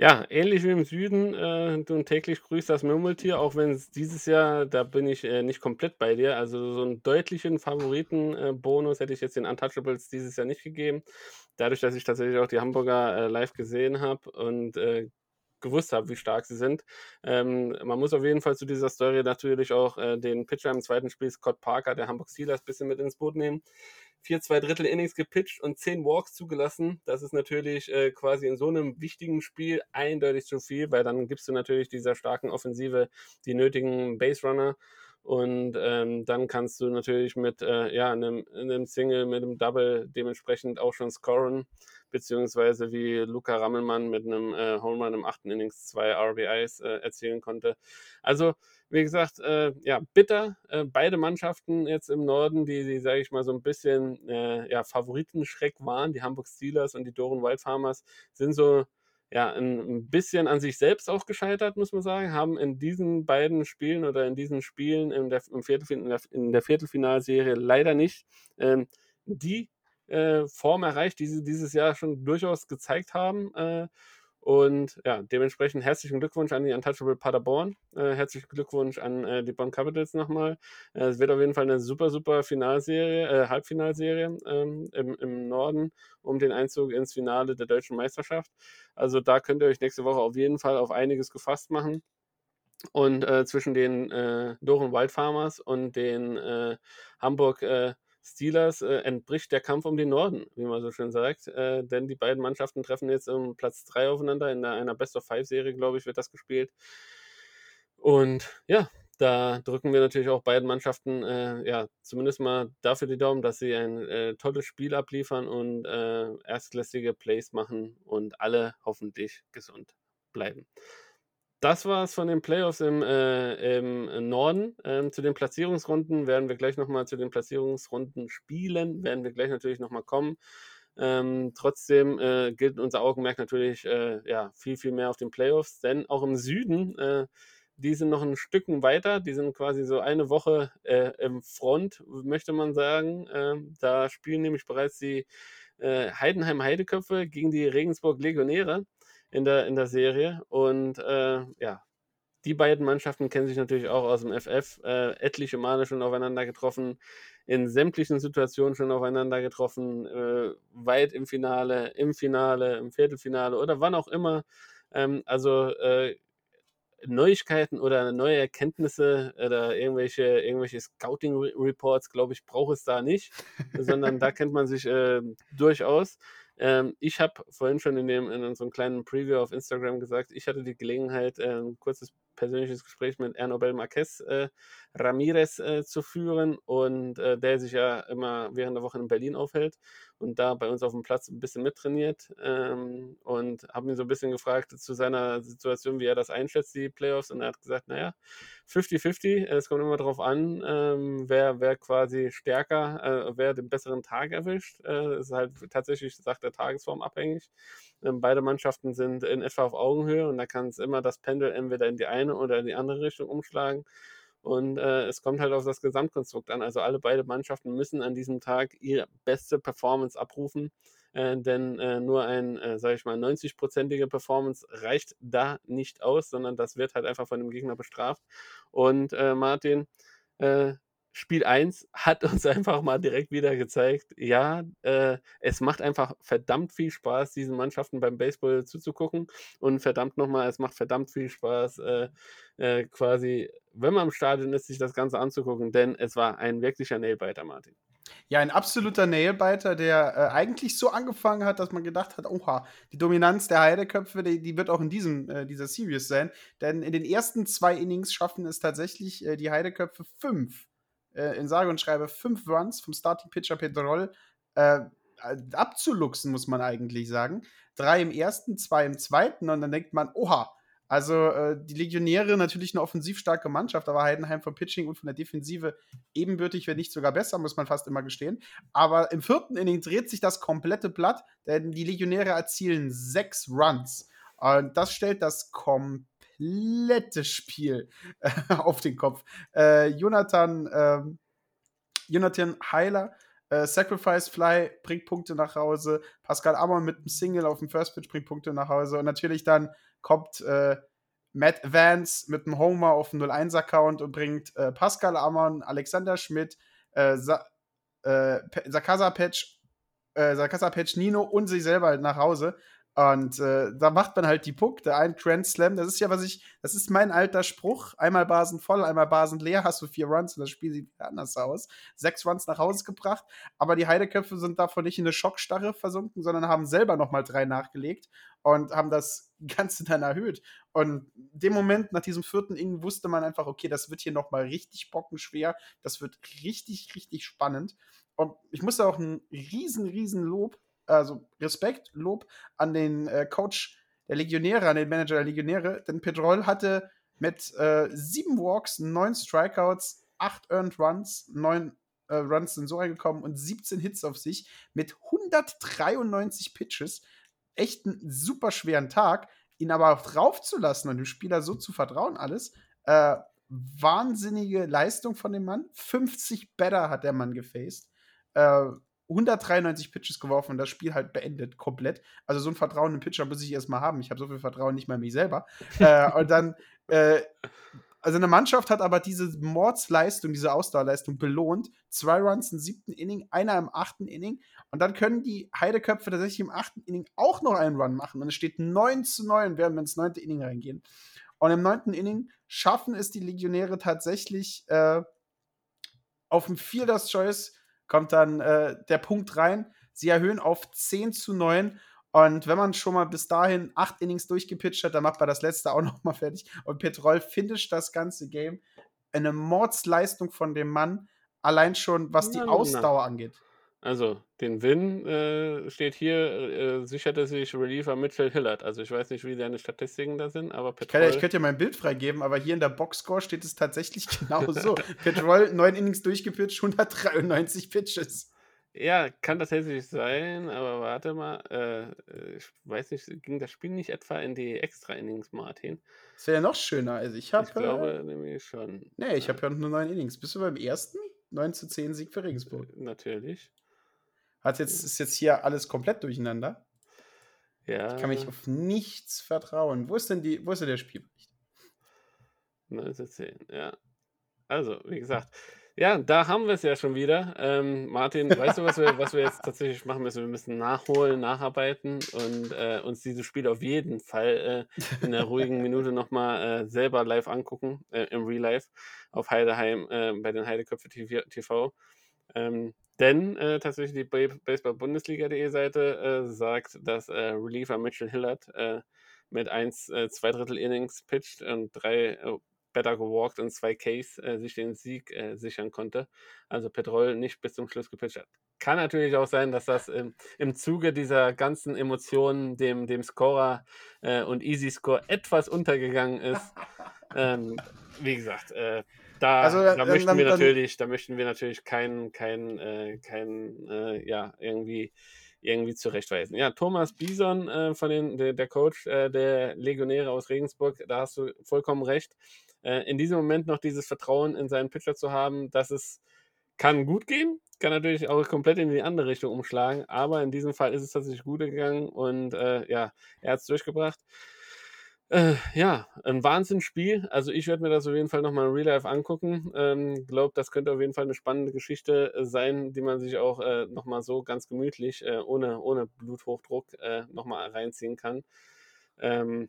Ja, ähnlich wie im Süden, äh, du täglich grüßt das Murmeltier, auch wenn es dieses Jahr, da bin ich äh, nicht komplett bei dir. Also so einen deutlichen Favoritenbonus äh, hätte ich jetzt den Untouchables dieses Jahr nicht gegeben. Dadurch, dass ich tatsächlich auch die Hamburger äh, live gesehen habe und äh, gewusst habe, wie stark sie sind. Ähm, man muss auf jeden Fall zu dieser Story natürlich auch äh, den Pitcher im zweiten Spiel, Scott Parker, der Hamburg Steelers, ein bisschen mit ins Boot nehmen vier zwei Drittel Innings gepitcht und zehn Walks zugelassen. Das ist natürlich äh, quasi in so einem wichtigen Spiel eindeutig zu viel, weil dann gibst du natürlich dieser starken Offensive die nötigen Base Runner. Und ähm, dann kannst du natürlich mit äh, ja, einem, einem Single, mit einem Double dementsprechend auch schon scoren, beziehungsweise wie Luca Rammelmann mit einem äh, Home im achten Innings zwei RBIs äh, erzielen konnte. Also wie gesagt, äh, ja, bitter. Äh, beide Mannschaften jetzt im Norden, die, die sage ich mal, so ein bisschen äh, ja, Favoritenschreck waren, die Hamburg Steelers und die Doren Wild Farmers, sind so ja, ein, bisschen an sich selbst auch gescheitert, muss man sagen, haben in diesen beiden Spielen oder in diesen Spielen in der, im Viertelfin in der, in der Viertelfinalserie leider nicht ähm, die äh, Form erreicht, die sie dieses Jahr schon durchaus gezeigt haben. Äh, und ja, dementsprechend herzlichen Glückwunsch an die Untouchable Paderborn. Äh, herzlichen Glückwunsch an äh, die Bonn Capitals nochmal. Äh, es wird auf jeden Fall eine super, super Finalserie, äh, Halbfinalserie ähm, im, im Norden um den Einzug ins Finale der deutschen Meisterschaft. Also da könnt ihr euch nächste Woche auf jeden Fall auf einiges gefasst machen. Und äh, zwischen den äh, Doren Wild Farmers und den Hamburg äh, Steelers äh, entbricht der Kampf um den Norden, wie man so schön sagt. Äh, denn die beiden Mannschaften treffen jetzt um Platz 3 aufeinander. In einer Best of Five-Serie, glaube ich, wird das gespielt. Und ja, da drücken wir natürlich auch beiden Mannschaften äh, ja zumindest mal dafür die Daumen, dass sie ein äh, tolles Spiel abliefern und äh, erstklassige Plays machen und alle hoffentlich gesund bleiben das war es von den Playoffs im, äh, im Norden. Ähm, zu den Platzierungsrunden werden wir gleich nochmal zu den Platzierungsrunden spielen, werden wir gleich natürlich nochmal kommen. Ähm, trotzdem äh, gilt unser Augenmerk natürlich äh, ja, viel, viel mehr auf den Playoffs, denn auch im Süden, äh, die sind noch ein Stücken weiter, die sind quasi so eine Woche äh, im Front, möchte man sagen. Ähm, da spielen nämlich bereits die äh, Heidenheim Heideköpfe gegen die Regensburg Legionäre in der, in der Serie. Und äh, ja, die beiden Mannschaften kennen sich natürlich auch aus dem FF, äh, etliche Male schon aufeinander getroffen, in sämtlichen Situationen schon aufeinander getroffen, äh, weit im Finale, im Finale, im Viertelfinale oder wann auch immer. Ähm, also äh, Neuigkeiten oder neue Erkenntnisse oder irgendwelche, irgendwelche Scouting-Reports, glaube ich, braucht es da nicht, sondern da kennt man sich äh, durchaus. Ähm, ich habe vorhin schon in, dem, in unserem kleinen Preview auf Instagram gesagt, ich hatte die Gelegenheit, äh, ein kurzes persönliches Gespräch mit Ernobel Marquez äh, Ramirez äh, zu führen und äh, der sich ja immer während der Woche in Berlin aufhält und da bei uns auf dem Platz ein bisschen mittrainiert ähm, und habe ihn so ein bisschen gefragt zu seiner Situation, wie er das einschätzt, die Playoffs und er hat gesagt, naja, 50-50, es kommt immer darauf an, ähm, wer, wer quasi stärker, äh, wer den besseren Tag erwischt. Äh, es ist halt tatsächlich, sagt der Tagesform abhängig. Ähm, beide Mannschaften sind in etwa auf Augenhöhe und da kann es immer das Pendel entweder in die eine oder in die andere Richtung umschlagen. Und äh, es kommt halt auf das Gesamtkonstrukt an. Also alle beide Mannschaften müssen an diesem Tag ihre beste Performance abrufen. Äh, denn äh, nur ein, äh, sage ich mal, 90-prozentige Performance reicht da nicht aus, sondern das wird halt einfach von dem Gegner bestraft. Und äh, Martin, äh, Spiel 1 hat uns einfach mal direkt wieder gezeigt, ja, äh, es macht einfach verdammt viel Spaß, diesen Mannschaften beim Baseball zuzugucken. Und verdammt nochmal, es macht verdammt viel Spaß, äh, äh, quasi, wenn man im Stadion ist, sich das Ganze anzugucken, denn es war ein wirklicher Nailbiter, Martin. Ja, ein absoluter Nailbiter, der äh, eigentlich so angefangen hat, dass man gedacht hat, oha, die Dominanz der Heideköpfe, die, die wird auch in diesem, äh, dieser Series sein. Denn in den ersten zwei Innings schaffen es tatsächlich äh, die Heideköpfe fünf äh, in sage und schreibe fünf Runs vom Starting Pitcher Pedrol äh, abzuluxen, muss man eigentlich sagen. Drei im ersten, zwei im zweiten und dann denkt man, oha, also äh, die Legionäre natürlich eine offensiv starke Mannschaft, aber Heidenheim vom Pitching und von der Defensive ebenbürtig, wenn nicht sogar besser, muss man fast immer gestehen. Aber im vierten Inning dreht sich das komplette Blatt, denn die Legionäre erzielen sechs Runs. Und das stellt das komplette Spiel äh, auf den Kopf. Äh, Jonathan, ähm, Jonathan Heiler äh, Sacrifice Fly bringt Punkte nach Hause. Pascal Amon mit einem Single auf dem First Pitch bringt Punkte nach Hause. Und natürlich dann kommt äh, Matt Vance mit einem Homer auf dem 01-Account und bringt äh, Pascal Amon, Alexander Schmidt, äh, Sa äh, Sakasa Patch, äh, Sakasa Patch Nino und sich selber halt nach Hause. Und äh, da macht man halt die Puck, der ein Grand Slam. Das ist ja, was ich, das ist mein alter Spruch. Einmal Basen voll, einmal Basen leer, hast du vier Runs und das Spiel sieht anders aus. Sechs Runs nach Hause gebracht, aber die Heideköpfe sind davon nicht in eine Schockstarre versunken, sondern haben selber nochmal drei nachgelegt und haben das Ganze dann erhöht. Und dem Moment, nach diesem vierten Inning, wusste man einfach, okay, das wird hier nochmal richtig bockenschwer. Das wird richtig, richtig spannend. Und ich musste auch ein riesen, riesen Lob also Respekt, Lob an den äh, Coach der Legionäre, an den Manager der Legionäre, denn Pedrol hatte mit äh, sieben Walks, neun Strikeouts, acht Earned Runs, neun äh, Runs sind so reingekommen und 17 Hits auf sich mit 193 Pitches. Echt einen super schweren Tag, ihn aber auch draufzulassen und dem Spieler so zu vertrauen, alles. Äh, wahnsinnige Leistung von dem Mann. 50 Better hat der Mann gefaced. Äh, 193 Pitches geworfen und das Spiel halt beendet komplett. Also so ein Vertrauen im Pitcher muss ich erstmal haben. Ich habe so viel Vertrauen nicht mehr in mich selber. äh, und dann, äh, also eine Mannschaft hat aber diese Mordsleistung, diese Ausdauerleistung belohnt. Zwei Runs im siebten Inning, einer im achten Inning. Und dann können die Heideköpfe tatsächlich im achten Inning auch noch einen Run machen. Und es steht 9 zu 9, während wir ins neunte Inning reingehen. Und im neunten Inning schaffen es die Legionäre tatsächlich äh, auf dem Fielder's Choice kommt dann äh, der Punkt rein. Sie erhöhen auf 10 zu 9. Und wenn man schon mal bis dahin acht Innings durchgepitcht hat, dann macht man das letzte auch noch mal fertig. Und Petrol finisht das ganze Game. Eine Mordsleistung von dem Mann, allein schon was die Ausdauer angeht. Also, den Win äh, steht hier, äh, sicherte sich Reliever Mitchell Hillard. Also, ich weiß nicht, wie seine Statistiken da sind, aber Petrol. Ich, ich könnte ja mein Bild freigeben, aber hier in der Boxscore steht es tatsächlich genau so. Petrol, neun Innings durchgepitcht, 193 Pitches. Ja, kann tatsächlich sein, aber warte mal, äh, ich weiß nicht, ging das Spiel nicht etwa in die Extra-Innings, Martin? Das wäre ja noch schöner. Also ich habe. Ich glaube äh, nämlich schon. Nee, ich habe ja nur neun Innings. Bist du beim ersten? 9 zu 10 Sieg für Regensburg. Natürlich. Hat jetzt, ist jetzt hier alles komplett durcheinander. Ja. Ich kann mich auf nichts vertrauen. Wo ist denn, die, wo ist denn der Spielbericht? 1910, ja. Also, wie gesagt, ja, da haben wir es ja schon wieder. Ähm, Martin, weißt du, was wir, was wir jetzt tatsächlich machen müssen? Wir müssen nachholen, nacharbeiten und äh, uns dieses Spiel auf jeden Fall äh, in der ruhigen Minute nochmal äh, selber live angucken, äh, im Real Life, auf Heideheim äh, bei den Heideköpfe TV. Ähm, denn äh, tatsächlich die Baseball-Bundesliga.de Seite äh, sagt, dass äh, Reliever Mitchell Hillard äh, mit 1, äh, zwei Drittel Innings pitcht und drei äh, Better gewalkt und zwei Ks sich den Sieg sichern konnte. Also Petrol nicht bis zum Schluss gepitcht hat. Kann natürlich auch sein, dass das im, im Zuge dieser ganzen Emotionen dem, dem Scorer und Easy Score etwas untergegangen ist. ähm, wie gesagt, da, also, da, möchten dann, wir natürlich, da möchten wir natürlich keinen, keinen, äh, keinen, äh, ja, irgendwie, irgendwie zurechtweisen. Ja, Thomas Bison äh, von den, der, der Coach äh, der Legionäre aus Regensburg, da hast du vollkommen recht. Äh, in diesem Moment noch dieses Vertrauen in seinen Pitcher zu haben, dass es kann gut gehen, kann natürlich auch komplett in die andere Richtung umschlagen, aber in diesem Fall ist es tatsächlich gut gegangen und äh, ja, er hat es durchgebracht. Äh, ja, ein Wahnsinnsspiel. Also ich werde mir das auf jeden Fall nochmal in Real Life angucken. Ähm, glaube, das könnte auf jeden Fall eine spannende Geschichte äh, sein, die man sich auch äh, nochmal so ganz gemütlich, äh, ohne, ohne Bluthochdruck, äh, nochmal reinziehen kann. Ähm,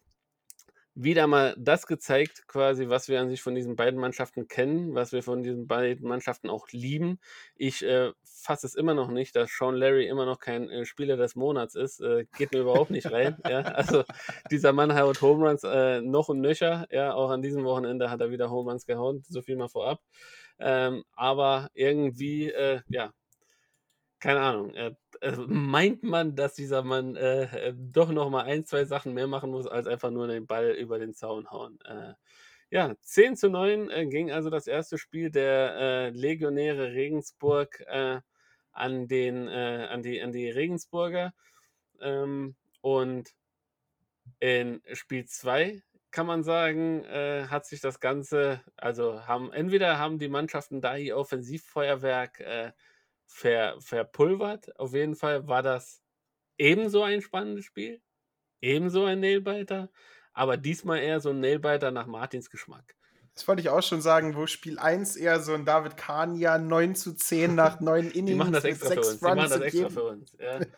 wieder mal das gezeigt, quasi, was wir an sich von diesen beiden Mannschaften kennen, was wir von diesen beiden Mannschaften auch lieben. Ich äh, fasse es immer noch nicht, dass Sean Larry immer noch kein äh, Spieler des Monats ist. Äh, geht mir überhaupt nicht rein. ja? Also dieser Mann haut Home Runs äh, noch und nöcher. Ja? Auch an diesem Wochenende hat er wieder Home Runs gehauen, so viel mal vorab. Ähm, aber irgendwie, äh, ja, keine Ahnung, äh, äh, meint man, dass dieser Mann äh, äh, doch noch mal ein, zwei Sachen mehr machen muss, als einfach nur den Ball über den Zaun hauen. Äh, ja, 10 zu 9 äh, ging also das erste Spiel der äh, Legionäre Regensburg an, den, an, die, an die Regensburger. Ähm, und in Spiel 2 kann man sagen, hat sich das Ganze, also haben entweder haben die Mannschaften da ihr Offensivfeuerwerk ver, verpulvert. Auf jeden Fall war das ebenso ein spannendes Spiel, ebenso ein Nailbiter, aber diesmal eher so ein Nailbiter nach Martins Geschmack. Das wollte ich auch schon sagen, wo Spiel 1 eher so ein David Kania 9 zu 10 nach 9 Innings. Die machen das extra für uns. Die machen das extra für uns. Ja.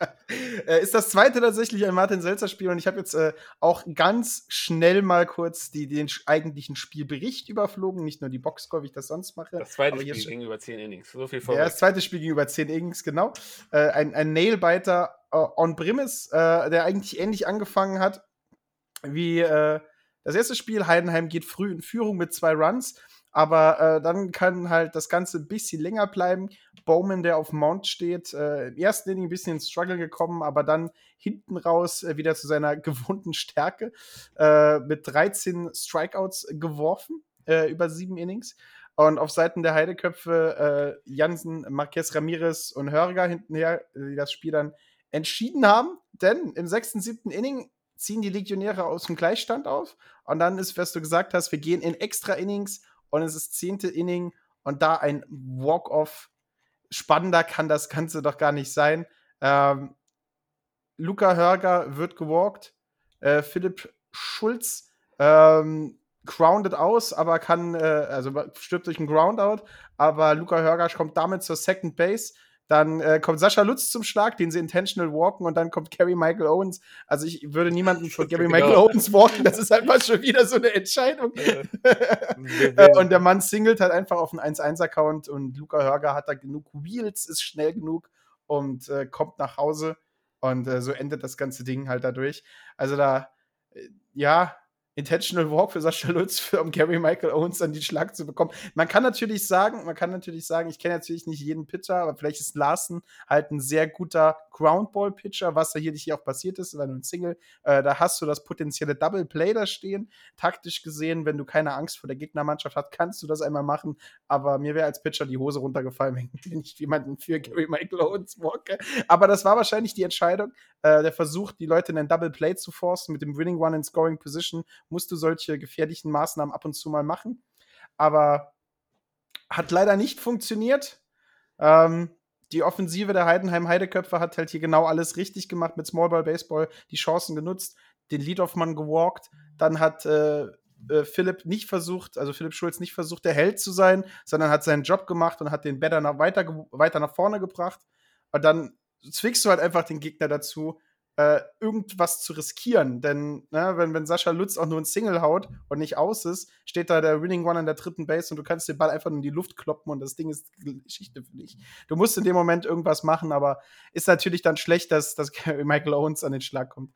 Äh, ist das zweite tatsächlich ein Martin Selzer Spiel und ich habe jetzt äh, auch ganz schnell mal kurz die, den eigentlichen Spielbericht überflogen, nicht nur die Boxscore, wie ich das sonst mache. Das zweite Spiel ging über 10 Innings. So viel vorweg. Ja, das zweite Spiel ging über 10 Innings, genau. Äh, ein, ein Nailbiter äh, on Brimis, äh, der eigentlich ähnlich angefangen hat wie äh, das erste Spiel, Heidenheim geht früh in Führung mit zwei Runs, aber äh, dann kann halt das Ganze ein bisschen länger bleiben. Bowman, der auf Mount steht, äh, im ersten Inning ein bisschen ins Struggle gekommen, aber dann hinten raus äh, wieder zu seiner gewohnten Stärke äh, mit 13 Strikeouts geworfen äh, über sieben Innings. Und auf Seiten der Heideköpfe äh, Jansen, Marquez Ramirez und Hörger hintenher, die das Spiel dann entschieden haben. Denn im sechsten, siebten Inning ziehen die Legionäre aus dem Gleichstand auf. Und dann ist, was du gesagt hast, wir gehen in extra Innings und es ist zehnte Inning und da ein Walk-off. Spannender kann das Ganze doch gar nicht sein. Ähm, Luca Hörger wird gewalkt. Äh, Philipp Schulz ähm, grounded aus, aber kann, äh, also stirbt durch einen Groundout. Aber Luca Hörger kommt damit zur Second Base. Dann äh, kommt Sascha Lutz zum Schlag, den sie intentional walken, und dann kommt Gary Michael Owens. Also ich würde niemanden von Gary genau. Michael Owens walken, das ist einfach schon wieder so eine Entscheidung. Äh, und der Mann singelt halt einfach auf einen 1-1-Account und Luca Hörger hat da genug Wheels, ist schnell genug und äh, kommt nach Hause. Und äh, so endet das ganze Ding halt dadurch. Also da, äh, ja, Intentional Walk für Sascha Lutz, für, um Gary Michael Owens dann die Schlag zu bekommen. Man kann natürlich sagen, man kann natürlich sagen, ich kenne natürlich nicht jeden Pitcher, aber vielleicht ist Larsen halt ein sehr guter Groundball-Pitcher, was da hier nicht auch passiert ist, weil du ein Single, äh, da hast du das potenzielle Double Play da stehen. Taktisch gesehen, wenn du keine Angst vor der Gegnermannschaft hast, kannst du das einmal machen, aber mir wäre als Pitcher die Hose runtergefallen, wenn ich jemanden für Gary Michael Owens walke. Aber das war wahrscheinlich die Entscheidung, äh, der Versuch, die Leute in ein Double Play zu forcen mit dem Winning One in Scoring Position musst du solche gefährlichen Maßnahmen ab und zu mal machen. Aber hat leider nicht funktioniert. Ähm, die Offensive der Heidenheim-Heideköpfe hat halt hier genau alles richtig gemacht mit Smallball Baseball, die Chancen genutzt, den Lead-Off-Mann gewalkt. Dann hat äh, äh, Philipp nicht versucht, also Philipp Schulz nicht versucht, der Held zu sein, sondern hat seinen Job gemacht und hat den Better nach, weiter, weiter nach vorne gebracht. Und dann zwickst du halt einfach den Gegner dazu, äh, irgendwas zu riskieren. Denn ne, wenn, wenn Sascha Lutz auch nur ein Single haut und nicht aus ist, steht da der Winning One an der dritten Base und du kannst den Ball einfach in die Luft kloppen und das Ding ist Geschichte für dich. Du musst in dem Moment irgendwas machen, aber ist natürlich dann schlecht, dass, dass Michael Owens an den Schlag kommt.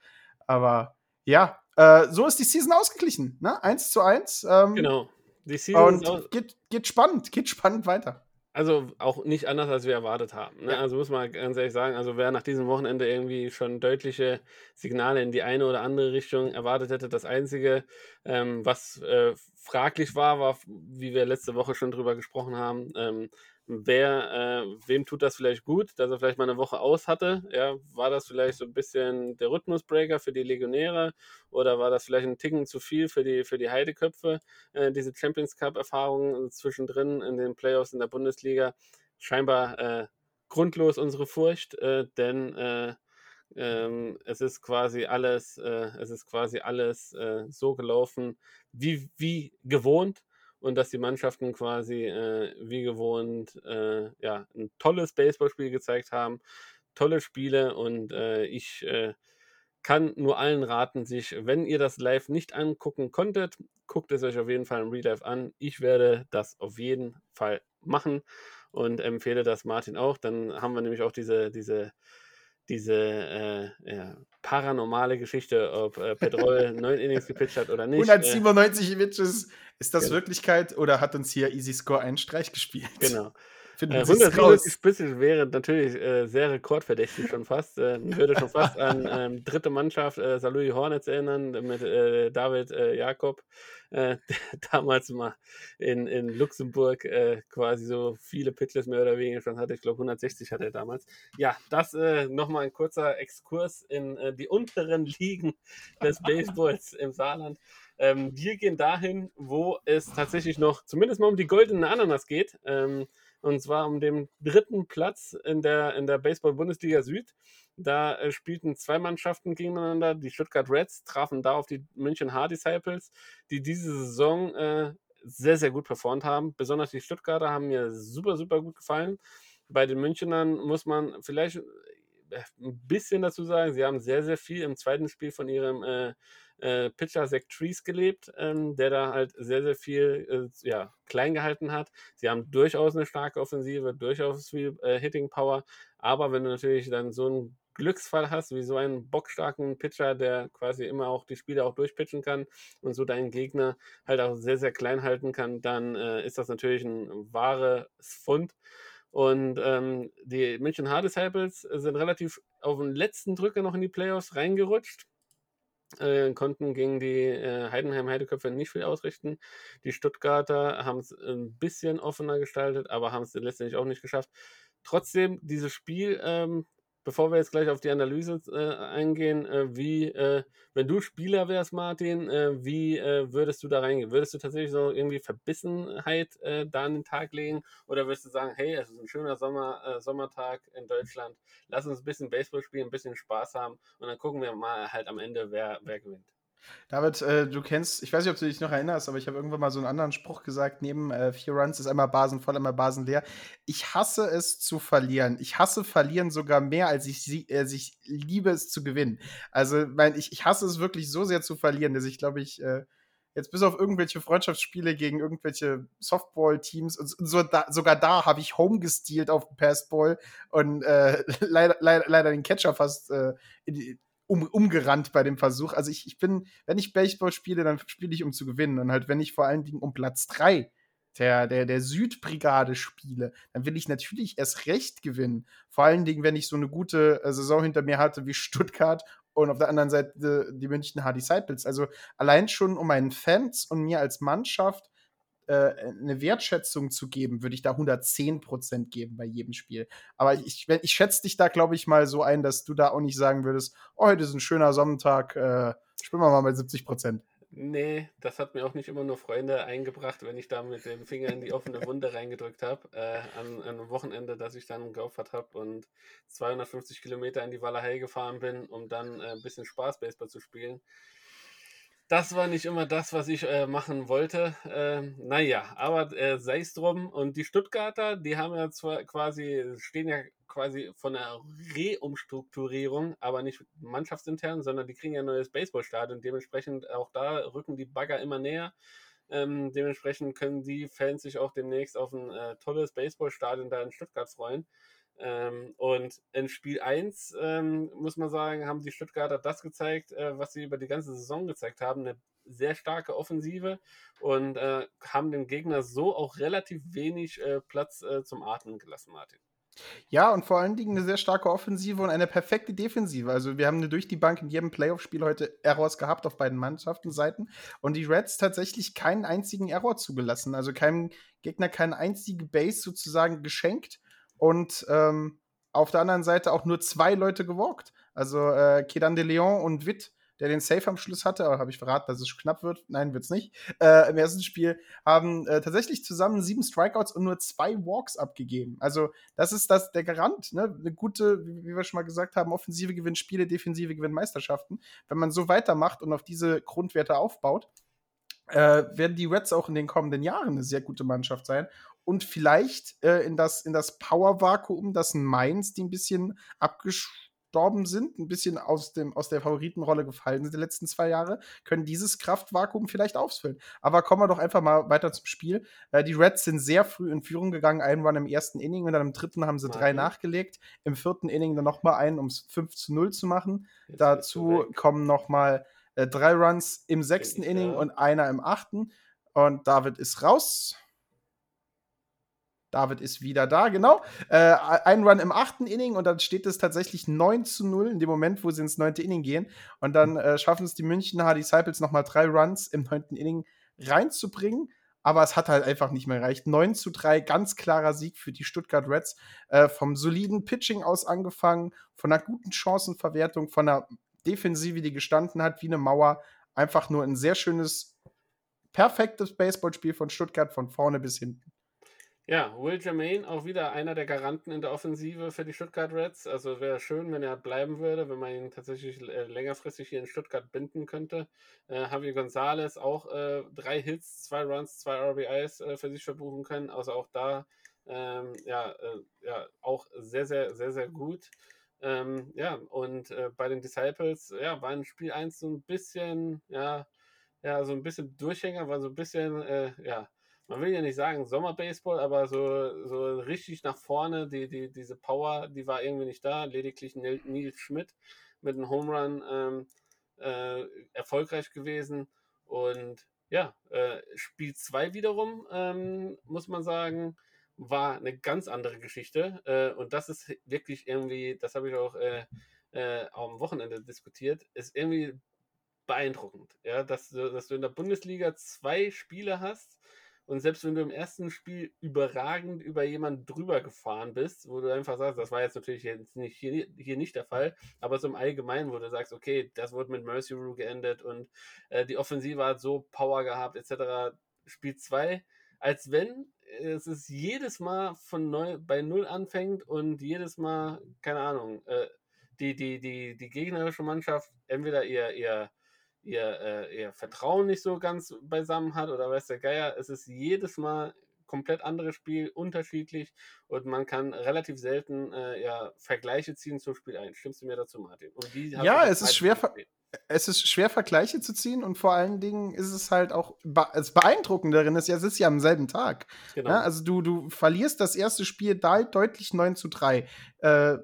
Aber ja, äh, so ist die Season ausgeglichen. Ne? 1 zu 1. Ähm, genau. Die Season und geht, geht spannend, geht spannend weiter. Also auch nicht anders, als wir erwartet haben. Ne? Ja. Also muss man ganz ehrlich sagen, also wer nach diesem Wochenende irgendwie schon deutliche Signale in die eine oder andere Richtung erwartet hätte, das Einzige, ähm, was äh, fraglich war, war, wie wir letzte Woche schon drüber gesprochen haben, ähm, wer, äh, wem tut das vielleicht gut, dass er vielleicht mal eine Woche aus hatte? Ja, war das vielleicht so ein bisschen der Rhythmusbreaker für die Legionäre oder war das vielleicht ein Ticken zu viel für die, für die Heideköpfe, äh, diese Champions Cup-Erfahrungen zwischendrin in den Playoffs in der Bundesliga? Scheinbar äh, grundlos unsere Furcht, äh, denn äh, ähm, es ist quasi alles, äh, es ist quasi alles so gelaufen wie, wie gewohnt und dass die Mannschaften quasi äh, wie gewohnt äh, ja, ein tolles Baseballspiel gezeigt haben, tolle Spiele und äh, ich äh, kann nur allen raten, sich, wenn ihr das live nicht angucken konntet, guckt es euch auf jeden Fall im Real Life an. Ich werde das auf jeden Fall machen und empfehle das Martin auch. Dann haben wir nämlich auch diese, diese, diese äh, ja, paranormale Geschichte, ob äh, Petrol neun Innings gepitcht hat oder nicht. 197 äh, Pitches, ist das genau. Wirklichkeit oder hat uns hier Easy Score einen Streich gespielt? Genau. Finden Äh, Sie es 197 raus. Pitches wäre natürlich äh, sehr rekordverdächtig schon fast. Äh, würde schon fast an ähm, dritte Mannschaft äh, Salui Hornets erinnern mit äh, David äh, Jakob, äh, der damals mal in, in Luxemburg äh, quasi so viele Pitches mehr oder weniger schon hatte. Ich glaube 160 hatte er damals. Ja, das äh, nochmal ein kurzer Exkurs in äh, die unteren Ligen des Baseballs im Saarland. Ähm, wir gehen dahin, wo es tatsächlich noch zumindest mal um die goldene Ananas geht. Ähm, und zwar um den dritten Platz in der, in der Baseball-Bundesliga Süd. Da äh, spielten zwei Mannschaften gegeneinander. Die Stuttgart Reds trafen da auf die München Hard Disciples, die diese Saison äh, sehr, sehr gut performt haben. Besonders die Stuttgarter haben mir super, super gut gefallen. Bei den Münchenern muss man vielleicht äh, ein bisschen dazu sagen, sie haben sehr, sehr viel im zweiten Spiel von ihrem äh, äh, Pitcher Zach Trees gelebt, ähm, der da halt sehr, sehr viel äh, ja, klein gehalten hat. Sie haben durchaus eine starke Offensive, durchaus viel äh, Hitting Power, aber wenn du natürlich dann so einen Glücksfall hast, wie so einen bockstarken Pitcher, der quasi immer auch die Spiele auch durchpitchen kann und so deinen Gegner halt auch sehr, sehr klein halten kann, dann äh, ist das natürlich ein wahres Fund. Und ähm, die München Hard Disciples sind relativ auf den letzten Drücker noch in die Playoffs reingerutscht äh, konnten gegen die äh, Heidenheim Heideköpfe nicht viel ausrichten. Die Stuttgarter haben es ein bisschen offener gestaltet, aber haben es letztendlich auch nicht geschafft. Trotzdem, dieses Spiel, ähm, bevor wir jetzt gleich auf die Analyse äh, eingehen, äh, wie, äh, wenn du Spieler wärst, Martin, äh, wie äh, würdest du da reingehen? Würdest du tatsächlich so irgendwie Verbissenheit äh, da an den Tag legen? Oder würdest du sagen, hey, es ist ein schöner Sommer, Sommertag in Deutschland, lass uns ein bisschen Baseball spielen, ein bisschen Spaß haben und dann gucken wir mal halt am Ende, wer, wer gewinnt. David, äh, du kennst, ich weiß nicht, ob du dich noch erinnerst, aber ich habe irgendwann mal so einen anderen Spruch gesagt, neben äh, vier Runs ist einmal Basen voll, einmal Basen leer. Ich hasse es zu verlieren. Ich hasse verlieren sogar mehr, als ich, als ich liebe es zu gewinnen. Also, mein, ich, ich hasse es wirklich so sehr zu verlieren, dass ich, glaube ich, äh, jetzt bis auf irgendwelche Freundschaftsspiele gegen irgendwelche Softball-Teams und so, da, sogar da habe ich home gestealt auf dem Passball und äh, leider, leider, leider den Catcher fast äh, in die, um, umgerannt bei dem Versuch. Also ich, ich bin, wenn ich Baseball spiele, dann spiele ich, um zu gewinnen. Und halt, wenn ich vor allen Dingen um Platz 3 der, der, der Südbrigade spiele, dann will ich natürlich erst recht gewinnen. Vor allen Dingen, wenn ich so eine gute äh, Saison hinter mir hatte wie Stuttgart und auf der anderen Seite die München Hard Disciples. Also allein schon um meinen Fans und mir als Mannschaft eine Wertschätzung zu geben, würde ich da 110% geben bei jedem Spiel. Aber ich, ich schätze dich da, glaube ich, mal so ein, dass du da auch nicht sagen würdest, oh, heute ist ein schöner Sommertag, äh, spielen wir mal mit 70%. Nee, das hat mir auch nicht immer nur Freunde eingebracht, wenn ich da mit dem Finger in die offene Wunde reingedrückt habe, äh, an, an einem Wochenende, das ich dann geopfert habe und 250 Kilometer in die Walachei gefahren bin, um dann äh, ein bisschen Spaß Baseball zu spielen. Das war nicht immer das, was ich äh, machen wollte. Ähm, naja, aber äh, sei es drum. Und die Stuttgarter, die haben ja zwar quasi, stehen ja quasi von der Reumstrukturierung, aber nicht mannschaftsintern, sondern die kriegen ja ein neues Baseballstadion. Dementsprechend auch da rücken die Bagger immer näher. Ähm, dementsprechend können die Fans sich auch demnächst auf ein äh, tolles Baseballstadion da in Stuttgart freuen. Ähm, und in Spiel 1, ähm, muss man sagen, haben die Stuttgarter das gezeigt, äh, was sie über die ganze Saison gezeigt haben. Eine sehr starke Offensive und äh, haben dem Gegner so auch relativ wenig äh, Platz äh, zum Atmen gelassen, Martin. Ja, und vor allen Dingen eine sehr starke Offensive und eine perfekte Defensive. Also wir haben eine durch die Bank in jedem Playoff-Spiel heute Errors gehabt auf beiden Mannschaftenseiten und die Reds tatsächlich keinen einzigen Error zugelassen. Also keinem Gegner keine einzige Base sozusagen geschenkt und ähm, auf der anderen Seite auch nur zwei Leute gewalkt. Also äh, Kedan de Leon und Witt, der den Safe am Schluss hatte, aber habe ich verraten, dass es knapp wird? Nein, wird's nicht. Äh, Im ersten Spiel haben äh, tatsächlich zusammen sieben Strikeouts und nur zwei Walks abgegeben. Also das ist das der Garant, ne? Eine gute, wie wie wir schon mal gesagt haben, Offensive gewinnt Spiele, Defensive gewinnt Meisterschaften. Wenn man so weitermacht und auf diese Grundwerte aufbaut, äh, werden die Reds auch in den kommenden Jahren eine sehr gute Mannschaft sein und vielleicht äh, in das, in das Power-Vakuum, das Mainz, die ein bisschen gestorben sind, ein bisschen aus, dem, aus der Favoritenrolle gefallen sind die letzten zwei Jahre, können dieses Kraftvakuum vielleicht ausfüllen. Aber kommen wir doch einfach mal weiter zum Spiel. Äh, die Reds sind sehr früh in Führung gegangen, einen Run im ersten Inning und dann im dritten haben sie drei Martin. nachgelegt. Im vierten Inning dann nochmal einen, um es 5 zu 0 zu machen. Jetzt Dazu kommen nochmal äh, drei Runs im sechsten Inning und einer im achten. Und David ist raus. David ist wieder da, genau. Äh, ein Run im achten Inning und dann steht es tatsächlich 9 zu 0 in dem Moment, wo sie ins neunte Inning gehen. Und dann äh, schaffen es die Münchner Disciples nochmal drei Runs im neunten Inning reinzubringen. Aber es hat halt einfach nicht mehr reicht. 9 zu 3, ganz klarer Sieg für die Stuttgart Reds. Äh, vom soliden Pitching aus angefangen, von einer guten Chancenverwertung, von einer Defensive, die gestanden hat wie eine Mauer. Einfach nur ein sehr schönes, perfektes Baseballspiel von Stuttgart von vorne bis hinten. Ja, Will Jermaine auch wieder einer der Garanten in der Offensive für die Stuttgart Reds. Also wäre schön, wenn er bleiben würde, wenn man ihn tatsächlich äh, längerfristig hier in Stuttgart binden könnte. Äh, Javier Gonzalez auch äh, drei Hits, zwei Runs, zwei RBIs äh, für sich verbuchen können. Also auch da ähm, ja, äh, ja auch sehr, sehr, sehr, sehr gut. Ähm, ja, und äh, bei den Disciples, ja, war in Spiel 1 so ein bisschen, ja, ja, so ein bisschen Durchhänger, war so ein bisschen, ja, man will ja nicht sagen Sommerbaseball, aber so, so richtig nach vorne, die, die, diese Power, die war irgendwie nicht da. Lediglich Nils Schmidt mit einem Home Run ähm, äh, erfolgreich gewesen. Und ja, äh, Spiel 2 wiederum, ähm, muss man sagen, war eine ganz andere Geschichte. Äh, und das ist wirklich irgendwie, das habe ich auch äh, äh, am Wochenende diskutiert, ist irgendwie beeindruckend, ja, dass dass du in der Bundesliga zwei Spiele hast und selbst wenn du im ersten Spiel überragend über jemanden drüber gefahren bist, wo du einfach sagst, das war jetzt natürlich jetzt nicht hier, hier nicht der Fall, aber so im Allgemeinen, wo du sagst, okay, das wurde mit Mercy Rule geendet und äh, die Offensive hat so Power gehabt, etc. Spiel 2, als wenn es ist jedes Mal von neu bei Null anfängt und jedes Mal, keine Ahnung, äh, die, die, die, die gegnerische Mannschaft entweder ihr, ihr, ihr, äh, ihr Vertrauen nicht so ganz beisammen hat oder weiß der Geier, es ist jedes Mal komplett anderes Spiel, unterschiedlich und man kann relativ selten äh, ja, Vergleiche ziehen zum Spiel 1. Stimmst du mir dazu, Martin? Ja, es ist schwer es ist schwer, Vergleiche zu ziehen und vor allen Dingen ist es halt auch be das Beeindruckende darin, ist ja, es ist ja am selben Tag. Genau. Ja, also du, du verlierst das erste Spiel da deutlich 9 zu 3. Äh,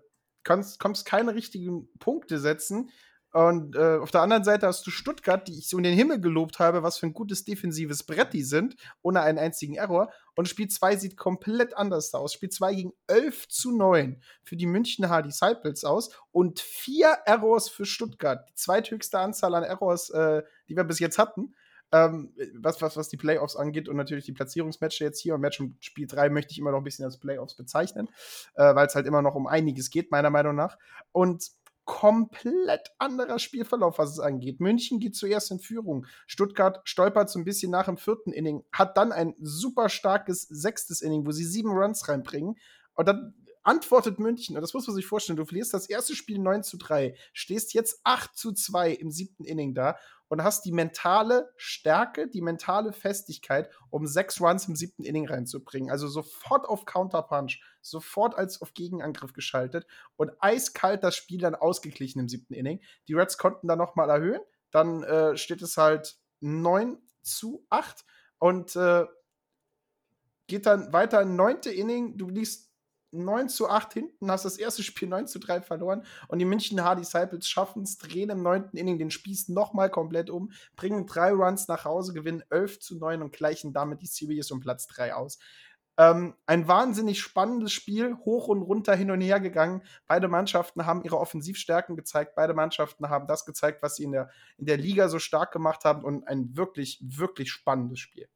kannst, kommst keine richtigen Punkte setzen. Und äh, auf der anderen Seite hast du Stuttgart, die ich so in den Himmel gelobt habe, was für ein gutes defensives Brett die sind, ohne einen einzigen Error. Und Spiel 2 sieht komplett anders aus. Spiel 2 ging 11 zu 9 für die Münchner Disciples aus und vier Errors für Stuttgart. Die zweithöchste Anzahl an Errors, äh, die wir bis jetzt hatten. Ähm, was, was, was die Playoffs angeht und natürlich die Platzierungsmatches jetzt hier und Match um Spiel 3 möchte ich immer noch ein bisschen als Playoffs bezeichnen, äh, weil es halt immer noch um einiges geht, meiner Meinung nach. Und komplett anderer Spielverlauf, was es angeht. München geht zuerst in Führung. Stuttgart stolpert so ein bisschen nach im vierten Inning, hat dann ein super starkes sechstes Inning, wo sie sieben Runs reinbringen. Und dann antwortet München, und das muss man sich vorstellen, du verlierst das erste Spiel 9 zu 3, stehst jetzt 8 zu 2 im siebten Inning da und hast die mentale Stärke, die mentale Festigkeit, um sechs Runs im siebten Inning reinzubringen. Also sofort auf Counterpunch, sofort als auf Gegenangriff geschaltet und eiskalt das Spiel dann ausgeglichen im siebten Inning. Die Reds konnten dann noch mal erhöhen, dann äh, steht es halt 9 zu 8 und äh, geht dann weiter in neunte Inning. Du liegst 9 zu 8 hinten, hast das erste Spiel 9 zu 3 verloren und die München Hard Disciples schaffen es, drehen im neunten Inning den Spieß nochmal komplett um, bringen drei Runs nach Hause, gewinnen 11 zu 9 und gleichen damit die Series um Platz 3 aus. Ähm, ein wahnsinnig spannendes Spiel, hoch und runter, hin und her gegangen. Beide Mannschaften haben ihre Offensivstärken gezeigt. Beide Mannschaften haben das gezeigt, was sie in der, in der Liga so stark gemacht haben und ein wirklich, wirklich spannendes Spiel.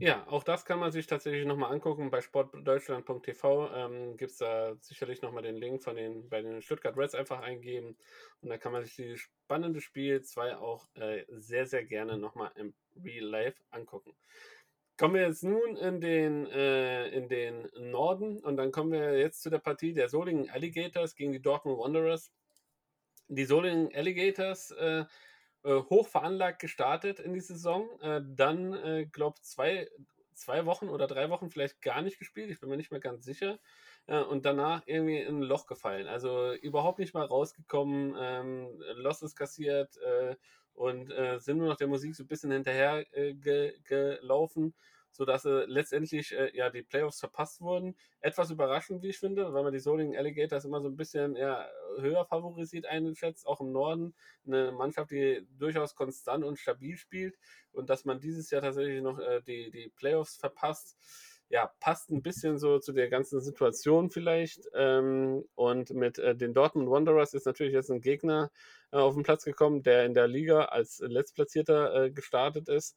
Ja, auch das kann man sich tatsächlich nochmal angucken. Bei sportdeutschland.tv ähm, gibt es da sicherlich nochmal den Link von den, bei den Stuttgart Reds einfach eingeben. Und da kann man sich dieses spannende Spiel 2 auch äh, sehr, sehr gerne nochmal im Real Life angucken. Kommen wir jetzt nun in den, äh, in den Norden und dann kommen wir jetzt zu der Partie der Solingen Alligators gegen die Dortmund Wanderers. Die Solingen Alligators äh, äh, hoch veranlagt gestartet in die Saison, äh, dann, äh, glaube zwei, zwei Wochen oder drei Wochen vielleicht gar nicht gespielt. Ich bin mir nicht mehr ganz sicher. Äh, und danach irgendwie in ein Loch gefallen. Also überhaupt nicht mal rausgekommen, ähm, Losses kassiert äh, und äh, sind nur noch der Musik so ein bisschen hinterher äh, ge gelaufen sodass äh, letztendlich äh, ja die Playoffs verpasst wurden. Etwas überraschend, wie ich finde, weil man die Solingen Alligators immer so ein bisschen ja, höher favorisiert einschätzt, auch im Norden. Eine Mannschaft, die durchaus konstant und stabil spielt und dass man dieses Jahr tatsächlich noch äh, die, die Playoffs verpasst. Ja, passt ein bisschen so zu der ganzen Situation vielleicht. Ähm, und mit äh, den Dortmund Wanderers ist natürlich jetzt ein Gegner äh, auf den Platz gekommen, der in der Liga als Letztplatzierter äh, gestartet ist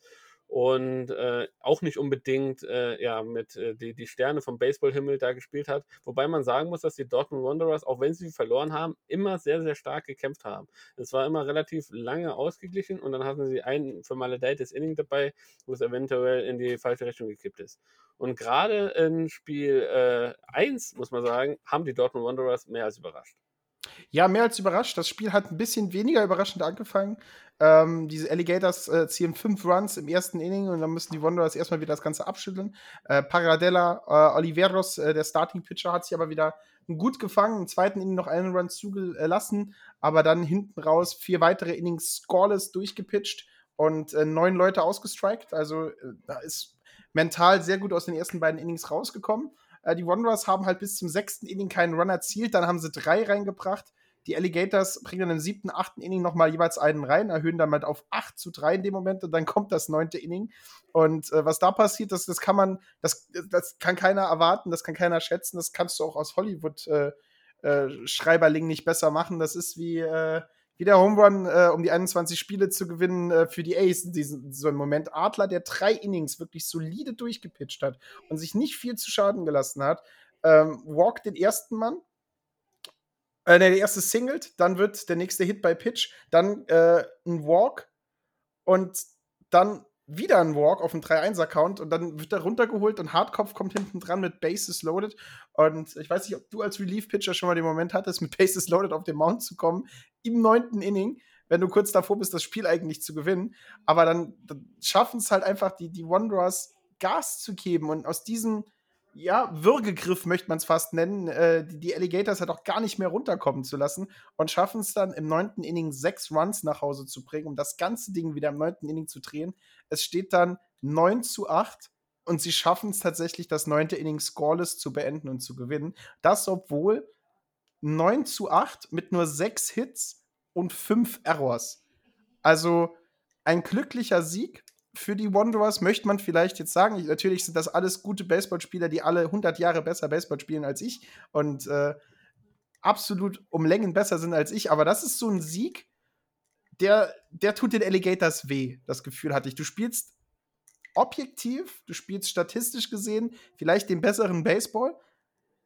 und äh, auch nicht unbedingt äh, ja, mit äh, die, die Sterne vom Baseballhimmel da gespielt hat. Wobei man sagen muss, dass die Dortmund Wanderers, auch wenn sie verloren haben, immer sehr, sehr stark gekämpft haben. Es war immer relativ lange ausgeglichen und dann hatten sie ein vermaledeitetes Inning dabei, wo es eventuell in die falsche Richtung gekippt ist. Und gerade in Spiel äh, 1, muss man sagen, haben die Dortmund Wanderers mehr als überrascht. Ja, mehr als überrascht. Das Spiel hat ein bisschen weniger überraschend angefangen. Ähm, diese Alligators äh, ziehen fünf Runs im ersten Inning und dann müssen die Wanderers erstmal wieder das Ganze abschütteln. Äh, Paradella, äh, Oliveros, äh, der Starting-Pitcher, hat sich aber wieder gut gefangen. Im zweiten Inning noch einen Run zugelassen, aber dann hinten raus vier weitere Innings scoreless durchgepitcht und äh, neun Leute ausgestrikt. Also äh, da ist mental sehr gut aus den ersten beiden Innings rausgekommen. Äh, die Wanderers haben halt bis zum sechsten Inning keinen Run erzielt, dann haben sie drei reingebracht. Die Alligators bringen dann im siebten, achten Inning nochmal jeweils einen rein, erhöhen damit auf 8 zu 3 in dem Moment und dann kommt das neunte Inning. Und äh, was da passiert, das, das kann man, das, das kann keiner erwarten, das kann keiner schätzen, das kannst du auch aus Hollywood äh, äh, nicht besser machen. Das ist wie, äh, wie der Home Run, äh, um die 21 Spiele zu gewinnen äh, für die Ace in diesem so einem Moment. Adler, der drei Innings wirklich solide durchgepitcht hat und sich nicht viel zu Schaden gelassen hat, ähm, walkt den ersten Mann, äh, der erste singled, dann wird der nächste Hit bei Pitch, dann äh, ein Walk und dann wieder ein Walk auf dem 3-1-Account und dann wird er runtergeholt und Hardkopf kommt hinten dran mit Bases loaded. Und ich weiß nicht, ob du als Relief-Pitcher schon mal den Moment hattest, mit Bases loaded auf den Mount zu kommen, im neunten Inning, wenn du kurz davor bist, das Spiel eigentlich zu gewinnen. Aber dann, dann schaffen es halt einfach, die, die Wanderers Gas zu geben und aus diesem ja, Würgegriff möchte man es fast nennen, äh, die, die, Alligators halt auch gar nicht mehr runterkommen zu lassen und schaffen es dann im neunten Inning sechs Runs nach Hause zu bringen, um das ganze Ding wieder im neunten Inning zu drehen. Es steht dann 9 zu 8 und sie schaffen es tatsächlich, das neunte Inning scoreless zu beenden und zu gewinnen. Das, obwohl 9 zu 8 mit nur sechs Hits und fünf Errors. Also ein glücklicher Sieg für die Wanderers, möchte man vielleicht jetzt sagen. natürlich sind das alles gute Baseballspieler, die alle 100 Jahre besser Baseball spielen als ich und äh, absolut um Längen besser sind als ich. Aber das ist so ein Sieg, der, der tut den Alligators weh, das Gefühl hatte ich. Du spielst objektiv, du spielst statistisch gesehen vielleicht den besseren Baseball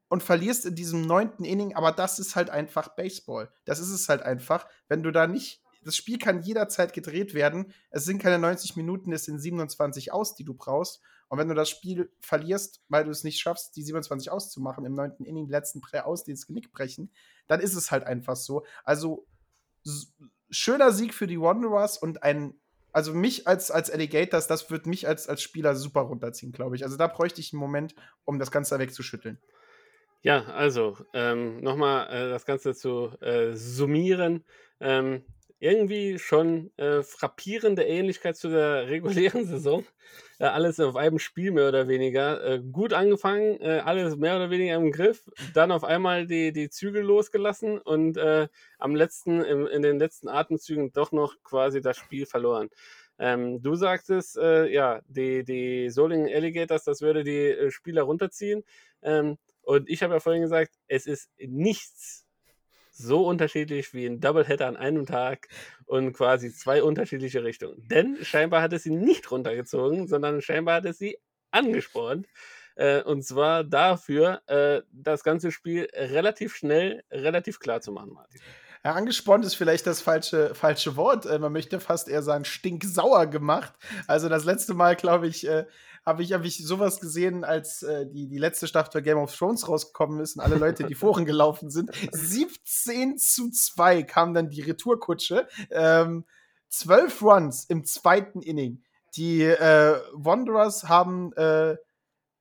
und verlierst in diesem neunten Inning, aber das ist halt einfach Baseball. Das ist es halt einfach. Wenn du da nicht das Spiel kann jederzeit gedreht werden. Es sind keine 90 Minuten, es sind 27 aus, die du brauchst. Und wenn du das Spiel verlierst, weil du es nicht schaffst, die 27 auszumachen, im neunten Inning, letzten drei aus, die ins Genick brechen, dann ist es halt einfach so. Also schöner Sieg für die Wanderers und ein, also mich als, als Alligators, das wird mich als, als Spieler super runterziehen, glaube ich. Also da bräuchte ich einen Moment, um das Ganze wegzuschütteln. Ja, also ähm, nochmal äh, das Ganze zu äh, summieren. Ähm, irgendwie schon äh, frappierende Ähnlichkeit zu der regulären Saison. Äh, alles auf einem Spiel mehr oder weniger. Äh, gut angefangen, äh, alles mehr oder weniger im Griff, dann auf einmal die, die Zügel losgelassen und äh, am letzten, im, in den letzten Atemzügen doch noch quasi das Spiel verloren. Ähm, du sagtest, äh, ja, die, die Solingen Alligators, das würde die Spieler runterziehen. Ähm, und ich habe ja vorhin gesagt, es ist nichts so unterschiedlich wie ein Doubleheader an einem Tag und quasi zwei unterschiedliche Richtungen. Denn scheinbar hat es sie nicht runtergezogen, sondern scheinbar hat es sie angespornt. Äh, und zwar dafür, äh, das ganze Spiel relativ schnell, relativ klar zu machen, Martin. Ja, angespornt ist vielleicht das falsche, falsche Wort. Äh, man möchte fast eher sagen, stinksauer gemacht. Also das letzte Mal, glaube ich, äh, habe ich, hab ich sowas gesehen, als äh, die, die letzte Staffel Game of Thrones rausgekommen ist und alle Leute, die Foren gelaufen sind. 17 zu 2 kam dann die Retourkutsche. Ähm, 12 Runs im zweiten Inning. Die äh, Wanderers haben äh,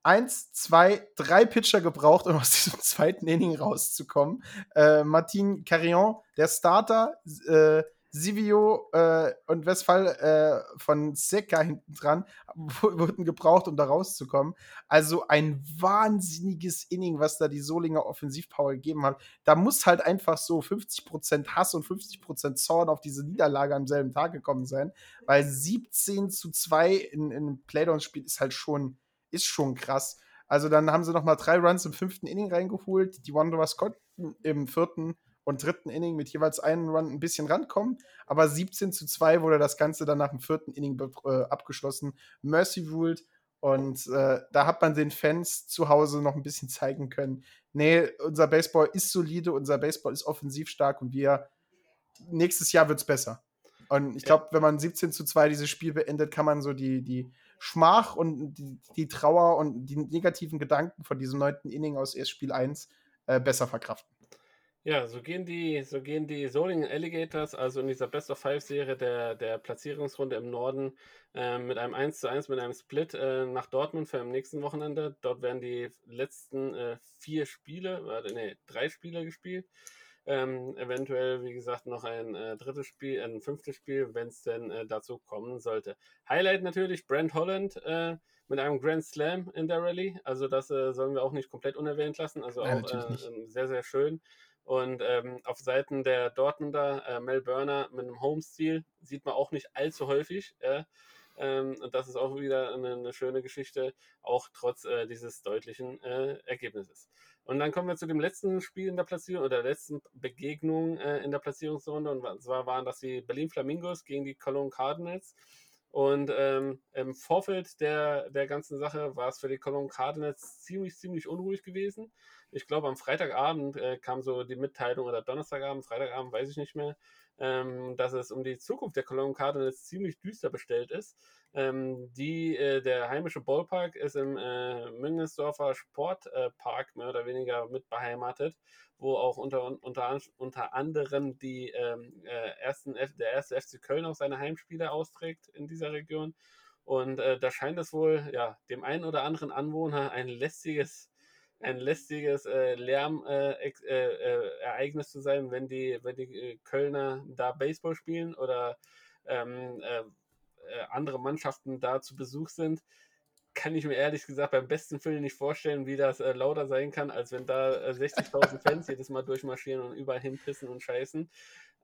eins, zwei, drei Pitcher gebraucht, um aus diesem zweiten Inning rauszukommen. Äh, Martin Carillon, der Starter, äh, Sivio äh, und Westphal äh, von Seca hinten dran wurden gebraucht, um da rauszukommen. Also ein wahnsinniges Inning, was da die Solinger Offensivpower gegeben hat. Da muss halt einfach so 50% Hass und 50% Zorn auf diese Niederlage am selben Tag gekommen sein, weil 17 zu 2 in, in einem Playdown-Spiel ist halt schon, ist schon krass. Also dann haben sie noch mal drei Runs im fünften Inning reingeholt. Die Wanderers konnten im vierten und dritten Inning mit jeweils einem Run ein bisschen rankommen. Aber 17 zu 2 wurde das Ganze dann nach dem vierten Inning äh, abgeschlossen. Mercy ruled. Und äh, da hat man den Fans zu Hause noch ein bisschen zeigen können, nee, unser Baseball ist solide, unser Baseball ist offensiv stark und wir, nächstes Jahr wird es besser. Und ich glaube, wenn man 17 zu 2 dieses Spiel beendet, kann man so die, die Schmach und die, die Trauer und die negativen Gedanken von diesem neunten Inning aus erst Spiel 1 äh, besser verkraften. Ja, so gehen die, so gehen die Solingen Alligators, also in dieser Best of Five-Serie der, der Platzierungsrunde im Norden, äh, mit einem 1 zu 1, mit einem Split äh, nach Dortmund für am nächsten Wochenende. Dort werden die letzten äh, vier Spiele, warte, nee, drei Spiele gespielt. Ähm, eventuell, wie gesagt, noch ein äh, drittes Spiel, ein fünftes Spiel, wenn es denn äh, dazu kommen sollte. Highlight natürlich Brent Holland äh, mit einem Grand Slam in der Rallye. Also das äh, sollen wir auch nicht komplett unerwähnt lassen. Also auch natürlich äh, sehr, sehr schön. Und ähm, auf Seiten der Dortmunder äh, Mel Burner mit einem Home-Stil sieht man auch nicht allzu häufig. Ja? Ähm, und das ist auch wieder eine, eine schöne Geschichte, auch trotz äh, dieses deutlichen äh, Ergebnisses. Und dann kommen wir zu dem letzten Spiel in der Platzierung oder der letzten Begegnung äh, in der Platzierungsrunde. Und zwar waren das die Berlin Flamingos gegen die Cologne Cardinals. Und ähm, im Vorfeld der, der ganzen Sache war es für die Cologne Cardinals ziemlich, ziemlich unruhig gewesen ich glaube, am Freitagabend äh, kam so die Mitteilung oder Donnerstagabend, Freitagabend, weiß ich nicht mehr, ähm, dass es um die Zukunft der Cologne Cardinals ziemlich düster bestellt ist. Ähm, die, äh, der heimische Ballpark ist im äh, Müngesdorfer Sportpark äh, mehr oder weniger mit beheimatet, wo auch unter, unter, unter anderem die, ähm, äh, ersten F der erste FC Köln auch seine Heimspiele austrägt in dieser Region. Und äh, da scheint es wohl ja, dem einen oder anderen Anwohner ein lästiges ein lästiges äh, Lärmereignis äh, äh, zu sein, wenn die, wenn die äh, Kölner da Baseball spielen oder ähm, äh, äh, andere Mannschaften da zu Besuch sind. Kann ich mir ehrlich gesagt beim besten Willen nicht vorstellen, wie das lauter sein kann, als wenn da 60.000 Fans jedes Mal durchmarschieren und überall hinpissen und scheißen.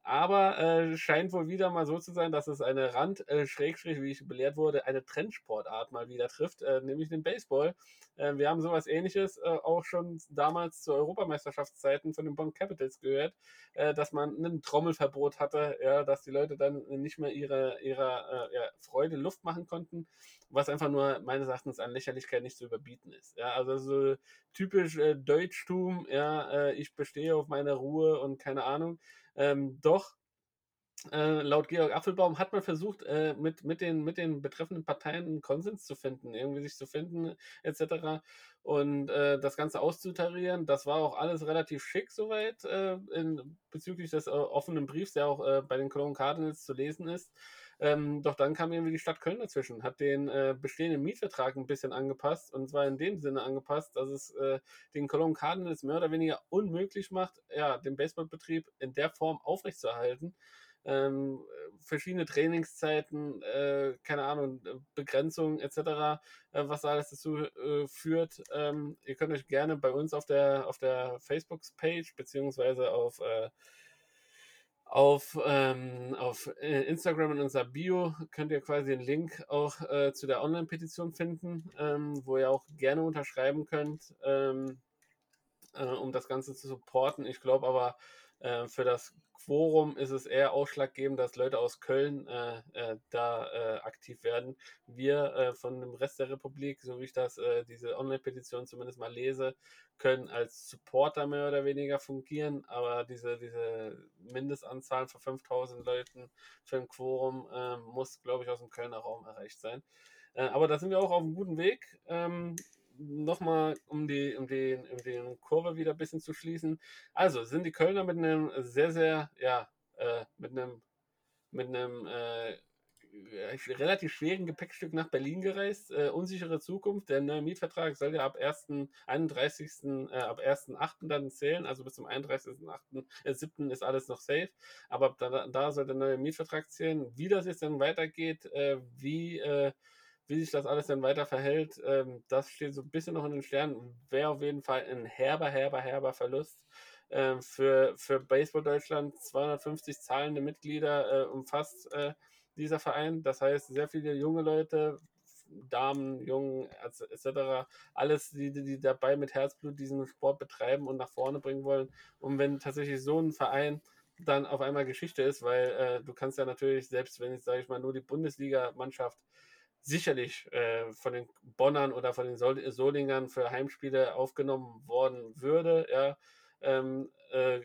Aber äh, scheint wohl wieder mal so zu sein, dass es eine Rand, äh, Schrägstrich, wie ich belehrt wurde, eine Trendsportart mal wieder trifft, äh, nämlich den Baseball. Äh, wir haben sowas ähnliches äh, auch schon damals zu Europameisterschaftszeiten von den Bonn Capitals gehört, äh, dass man ein Trommelverbot hatte, ja, dass die Leute dann nicht mehr ihre, ihrer ja, Freude Luft machen konnten, was einfach nur meines Erachtens an Lächerlichkeit nicht zu überbieten ist. Ja, also so typisch Deutschtum, ja, ich bestehe auf meine Ruhe und keine Ahnung. Ähm, doch, äh, laut Georg Apfelbaum hat man versucht, äh, mit, mit, den, mit den betreffenden Parteien einen Konsens zu finden, irgendwie sich zu finden, etc. Und äh, das Ganze auszutarieren. Das war auch alles relativ schick soweit, äh, in, bezüglich des äh, offenen Briefs, der auch äh, bei den Cologne Cardinals zu lesen ist. Ähm, doch dann kam irgendwie die Stadt Köln dazwischen, hat den äh, bestehenden Mietvertrag ein bisschen angepasst und zwar in dem Sinne angepasst, dass es äh, den Cologne Cardinals mehr oder weniger unmöglich macht, ja, den Baseballbetrieb in der Form aufrechtzuerhalten. Ähm, verschiedene Trainingszeiten, äh, keine Ahnung, Begrenzungen etc., äh, was alles dazu äh, führt. Ähm, ihr könnt euch gerne bei uns auf der, auf der Facebook-Page beziehungsweise auf äh, auf, ähm, auf äh, Instagram in unserer Bio könnt ihr quasi den Link auch äh, zu der Online-Petition finden, ähm, wo ihr auch gerne unterschreiben könnt, ähm, äh, um das Ganze zu supporten. Ich glaube aber, äh, für das Quorum ist es eher ausschlaggebend, dass Leute aus Köln äh, äh, da äh, aktiv werden. Wir äh, von dem Rest der Republik, so wie ich das, äh, diese Online-Petition zumindest mal lese, können als Supporter mehr oder weniger fungieren, aber diese, diese Mindestanzahl von 5000 Leuten für ein Quorum ähm, muss, glaube ich, aus dem Kölner Raum erreicht sein. aber da sind wir auch auf einem guten Weg. Ähm, nochmal, um die, um, den, um den Kurve wieder ein bisschen zu schließen. Also sind die Kölner mit einem sehr, sehr, ja, äh, mit einem, mit einem äh, relativ schweren Gepäckstück nach Berlin gereist. Äh, unsichere Zukunft. Der neue Mietvertrag soll ja ab 1. 31. Äh, ab 1.8. dann zählen. Also bis zum 31.8. Äh, 7. ist alles noch safe. Aber da, da soll der neue Mietvertrag zählen. Wie das jetzt dann weitergeht, äh, wie, äh, wie sich das alles dann weiter verhält, ähm, das steht so ein bisschen noch in den Sternen. Wäre auf jeden Fall ein herber, herber, herber Verlust. Ähm, für, für Baseball Deutschland 250 zahlende Mitglieder äh, umfasst äh, dieser Verein. Das heißt, sehr viele junge Leute, Damen, Jungen etc., alles, die, die dabei mit Herzblut diesen Sport betreiben und nach vorne bringen wollen. Und wenn tatsächlich so ein Verein dann auf einmal Geschichte ist, weil äh, du kannst ja natürlich, selbst wenn jetzt, sage ich mal, nur die Bundesliga-Mannschaft sicherlich äh, von den Bonnern oder von den Sol Solingern für Heimspiele aufgenommen worden würde, ja, ähm, äh,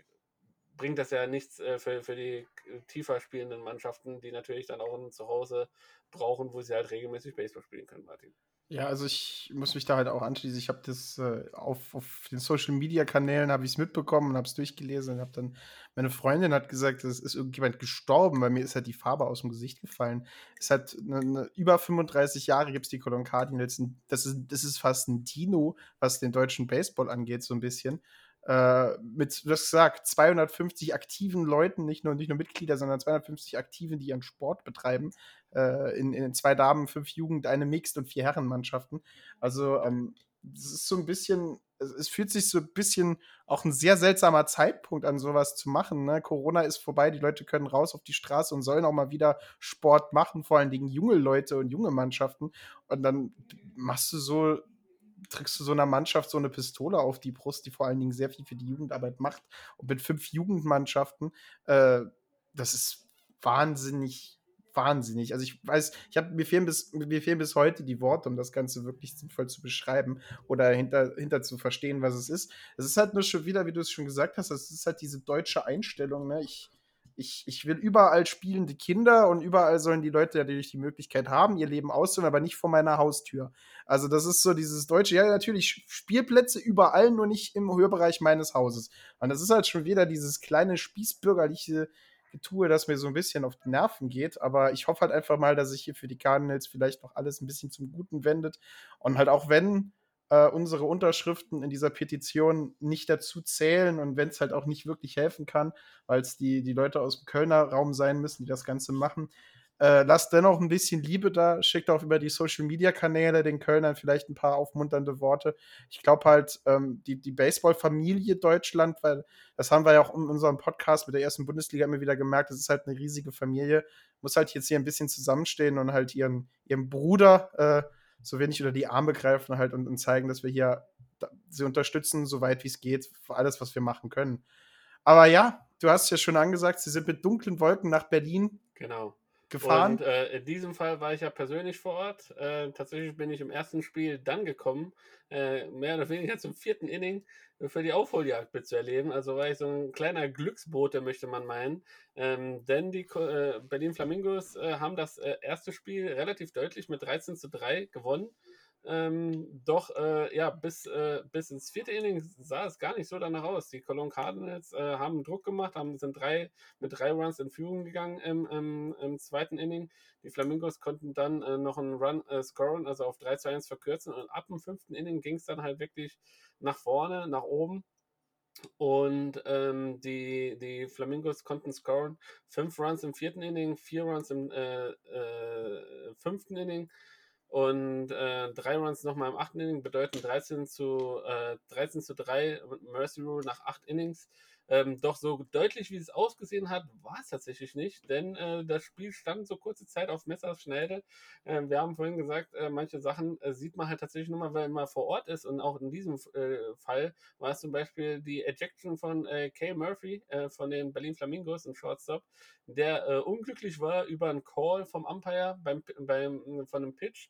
bringt das ja nichts äh, für, für die tiefer spielenden Mannschaften, die natürlich dann auch ein Zuhause brauchen, wo sie halt regelmäßig Baseball spielen können, Martin. Ja, also ich muss mich da halt auch anschließen. Ich habe das äh, auf, auf den Social Media Kanälen habe ich es mitbekommen und habe es durchgelesen und habe dann meine Freundin hat gesagt, es ist irgendjemand gestorben, weil mir ist halt die Farbe aus dem Gesicht gefallen. Es hat eine, eine, über 35 Jahre gibt es die Cologne Cardinals. Das ist, das ist fast ein Dino, was den deutschen Baseball angeht, so ein bisschen äh, mit, du gesagt, 250 aktiven Leuten, nicht nur, nicht nur Mitglieder, sondern 250 Aktiven, die ihren Sport betreiben, äh, in, in zwei Damen, fünf Jugend, eine Mixed und vier Herrenmannschaften. Also, ähm, das ist so ein bisschen, es fühlt sich so ein bisschen auch ein sehr seltsamer Zeitpunkt an, sowas zu machen. Ne? Corona ist vorbei, die Leute können raus auf die Straße und sollen auch mal wieder Sport machen, vor allen Dingen junge Leute und junge Mannschaften. Und dann machst du so trägst du so einer Mannschaft so eine Pistole auf die Brust, die vor allen Dingen sehr viel für die Jugendarbeit macht. Und mit fünf Jugendmannschaften, äh, das ist wahnsinnig, wahnsinnig. Also ich weiß, ich habe mir fehlen bis mir fehlen bis heute die Worte, um das Ganze wirklich sinnvoll zu beschreiben oder hinter, hinter zu verstehen, was es ist. Es ist halt nur schon wieder, wie du es schon gesagt hast, es ist halt diese deutsche Einstellung. Ne? Ich ich, ich will überall spielende Kinder und überall sollen die Leute natürlich die Möglichkeit haben, ihr Leben auszuführen, aber nicht vor meiner Haustür. Also das ist so dieses deutsche, ja natürlich Spielplätze überall, nur nicht im Hörbereich meines Hauses. Und das ist halt schon wieder dieses kleine spießbürgerliche Getue, das mir so ein bisschen auf die Nerven geht. Aber ich hoffe halt einfach mal, dass sich hier für die Cardinals vielleicht noch alles ein bisschen zum Guten wendet. Und halt auch wenn äh, unsere Unterschriften in dieser Petition nicht dazu zählen und wenn es halt auch nicht wirklich helfen kann, weil es die, die Leute aus dem Kölner Raum sein müssen, die das Ganze machen. Äh, lasst dennoch ein bisschen Liebe da, schickt auch über die Social Media Kanäle den Kölnern vielleicht ein paar aufmunternde Worte. Ich glaube halt, ähm, die, die Baseball-Familie Deutschland, weil das haben wir ja auch in unserem Podcast mit der ersten Bundesliga immer wieder gemerkt, das ist halt eine riesige Familie, muss halt jetzt hier ein bisschen zusammenstehen und halt ihren, ihren Bruder äh, so wenig unter die Arme greifen halt und, und zeigen, dass wir hier sie unterstützen, soweit wie es geht, für alles, was wir machen können. Aber ja, du hast ja schon angesagt, sie sind mit dunklen Wolken nach Berlin genau. Gefahren. Und äh, in diesem Fall war ich ja persönlich vor Ort. Äh, tatsächlich bin ich im ersten Spiel dann gekommen, äh, mehr oder weniger zum vierten Inning für die Aufholjagd mitzuerleben. Also war ich so ein kleiner Glücksbote, möchte man meinen. Ähm, denn die äh, Berlin Flamingos äh, haben das äh, erste Spiel relativ deutlich mit 13 zu 3 gewonnen. Ähm, doch, äh, ja, bis, äh, bis ins vierte Inning sah es gar nicht so danach aus. Die Cologne Cardinals äh, haben Druck gemacht, haben, sind drei, mit drei Runs in Führung gegangen im, im, im zweiten Inning. Die Flamingos konnten dann äh, noch einen Run äh, scoren, also auf 3 zu 1 verkürzen. Und ab dem fünften Inning ging es dann halt wirklich nach vorne, nach oben. Und ähm, die, die Flamingos konnten scoren. Fünf Runs im vierten Inning, vier Runs im äh, fünften Inning und äh, drei Runs nochmal im achten Inning bedeuten 13 zu, äh, 13 zu 3 Mercy Rule nach acht Innings. Ähm, doch so deutlich, wie es ausgesehen hat, war es tatsächlich nicht, denn äh, das Spiel stand so kurze Zeit auf Messers Schnelle. Äh, wir haben vorhin gesagt, äh, manche Sachen äh, sieht man halt tatsächlich nur mal, wenn man vor Ort ist und auch in diesem äh, Fall war es zum Beispiel die Ejection von äh, Kay Murphy von den Berlin Flamingos im Shortstop, der unglücklich war über einen Call vom Umpire beim, beim, von einem Pitch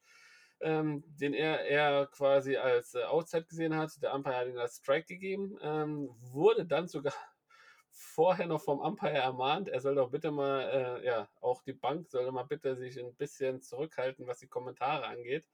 ähm, den er, er quasi als äh, Outside gesehen hat. Der Umpire hat ihn als Strike gegeben, ähm, wurde dann sogar vorher noch vom Umpire ermahnt, er soll doch bitte mal, äh, ja, auch die Bank soll doch mal bitte sich ein bisschen zurückhalten, was die Kommentare angeht.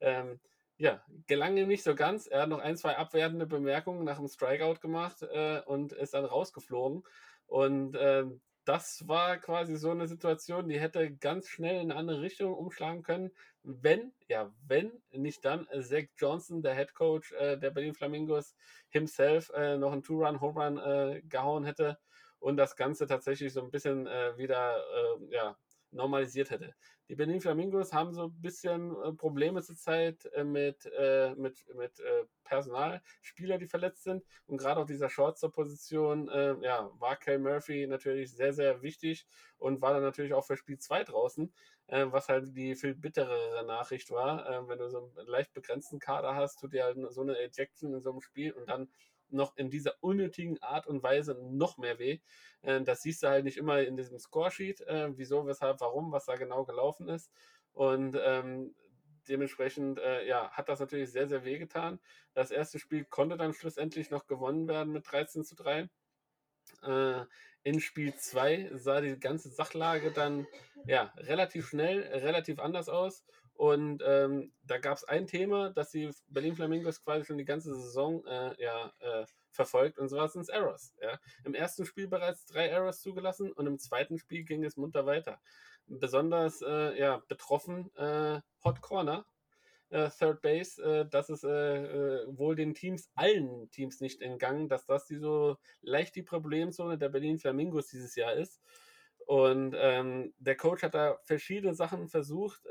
Ähm, ja, gelang ihm nicht so ganz. Er hat noch ein, zwei abwertende Bemerkungen nach dem Strikeout gemacht äh, und ist dann rausgeflogen. Und äh, das war quasi so eine Situation, die hätte ganz schnell in eine andere Richtung umschlagen können, wenn, ja, wenn nicht dann Zach Johnson, der Head Coach äh, der Berlin Flamingos, himself äh, noch einen Two-Run, Home-Run äh, gehauen hätte und das Ganze tatsächlich so ein bisschen äh, wieder, äh, ja, normalisiert hätte. Die Berlin Flamingos haben so ein bisschen äh, Probleme zurzeit äh, mit, äh, mit, mit äh, Personal, Spieler, die verletzt sind. Und gerade auf dieser Shortstop-Position äh, ja, war Kel Murphy natürlich sehr, sehr wichtig und war dann natürlich auch für Spiel 2 draußen, äh, was halt die viel bitterere Nachricht war. wenn du so einen leicht begrenzten Kader hast, tut dir halt so eine Ejection in so einem Spiel und dann noch in dieser unnötigen Art und Weise noch mehr weh. Äh, das siehst du halt nicht immer in diesem Scoresheet, äh, wieso, weshalb, warum, was da genau gelaufen ist. Und ähm, dementsprechend äh, ja, hat das natürlich sehr, sehr weh getan. Das erste Spiel konnte dann schlussendlich noch gewonnen werden mit 13 zu 3. Äh, in Spiel 2 sah die ganze Sachlage dann ja, relativ schnell, relativ anders aus. Und ähm, da gab es ein Thema, das die Berlin Flamingos quasi schon die ganze Saison äh, ja, äh, verfolgt, und zwar sind es Errors. Ja. Im ersten Spiel bereits drei Errors zugelassen und im zweiten Spiel ging es munter weiter. Besonders äh, ja, betroffen äh, Hot Corner, äh, Third Base, äh, das ist wohl den Teams, allen Teams nicht entgangen, dass das die so leicht die Problemzone der Berlin Flamingos dieses Jahr ist. Und ähm, der Coach hat da verschiedene Sachen versucht,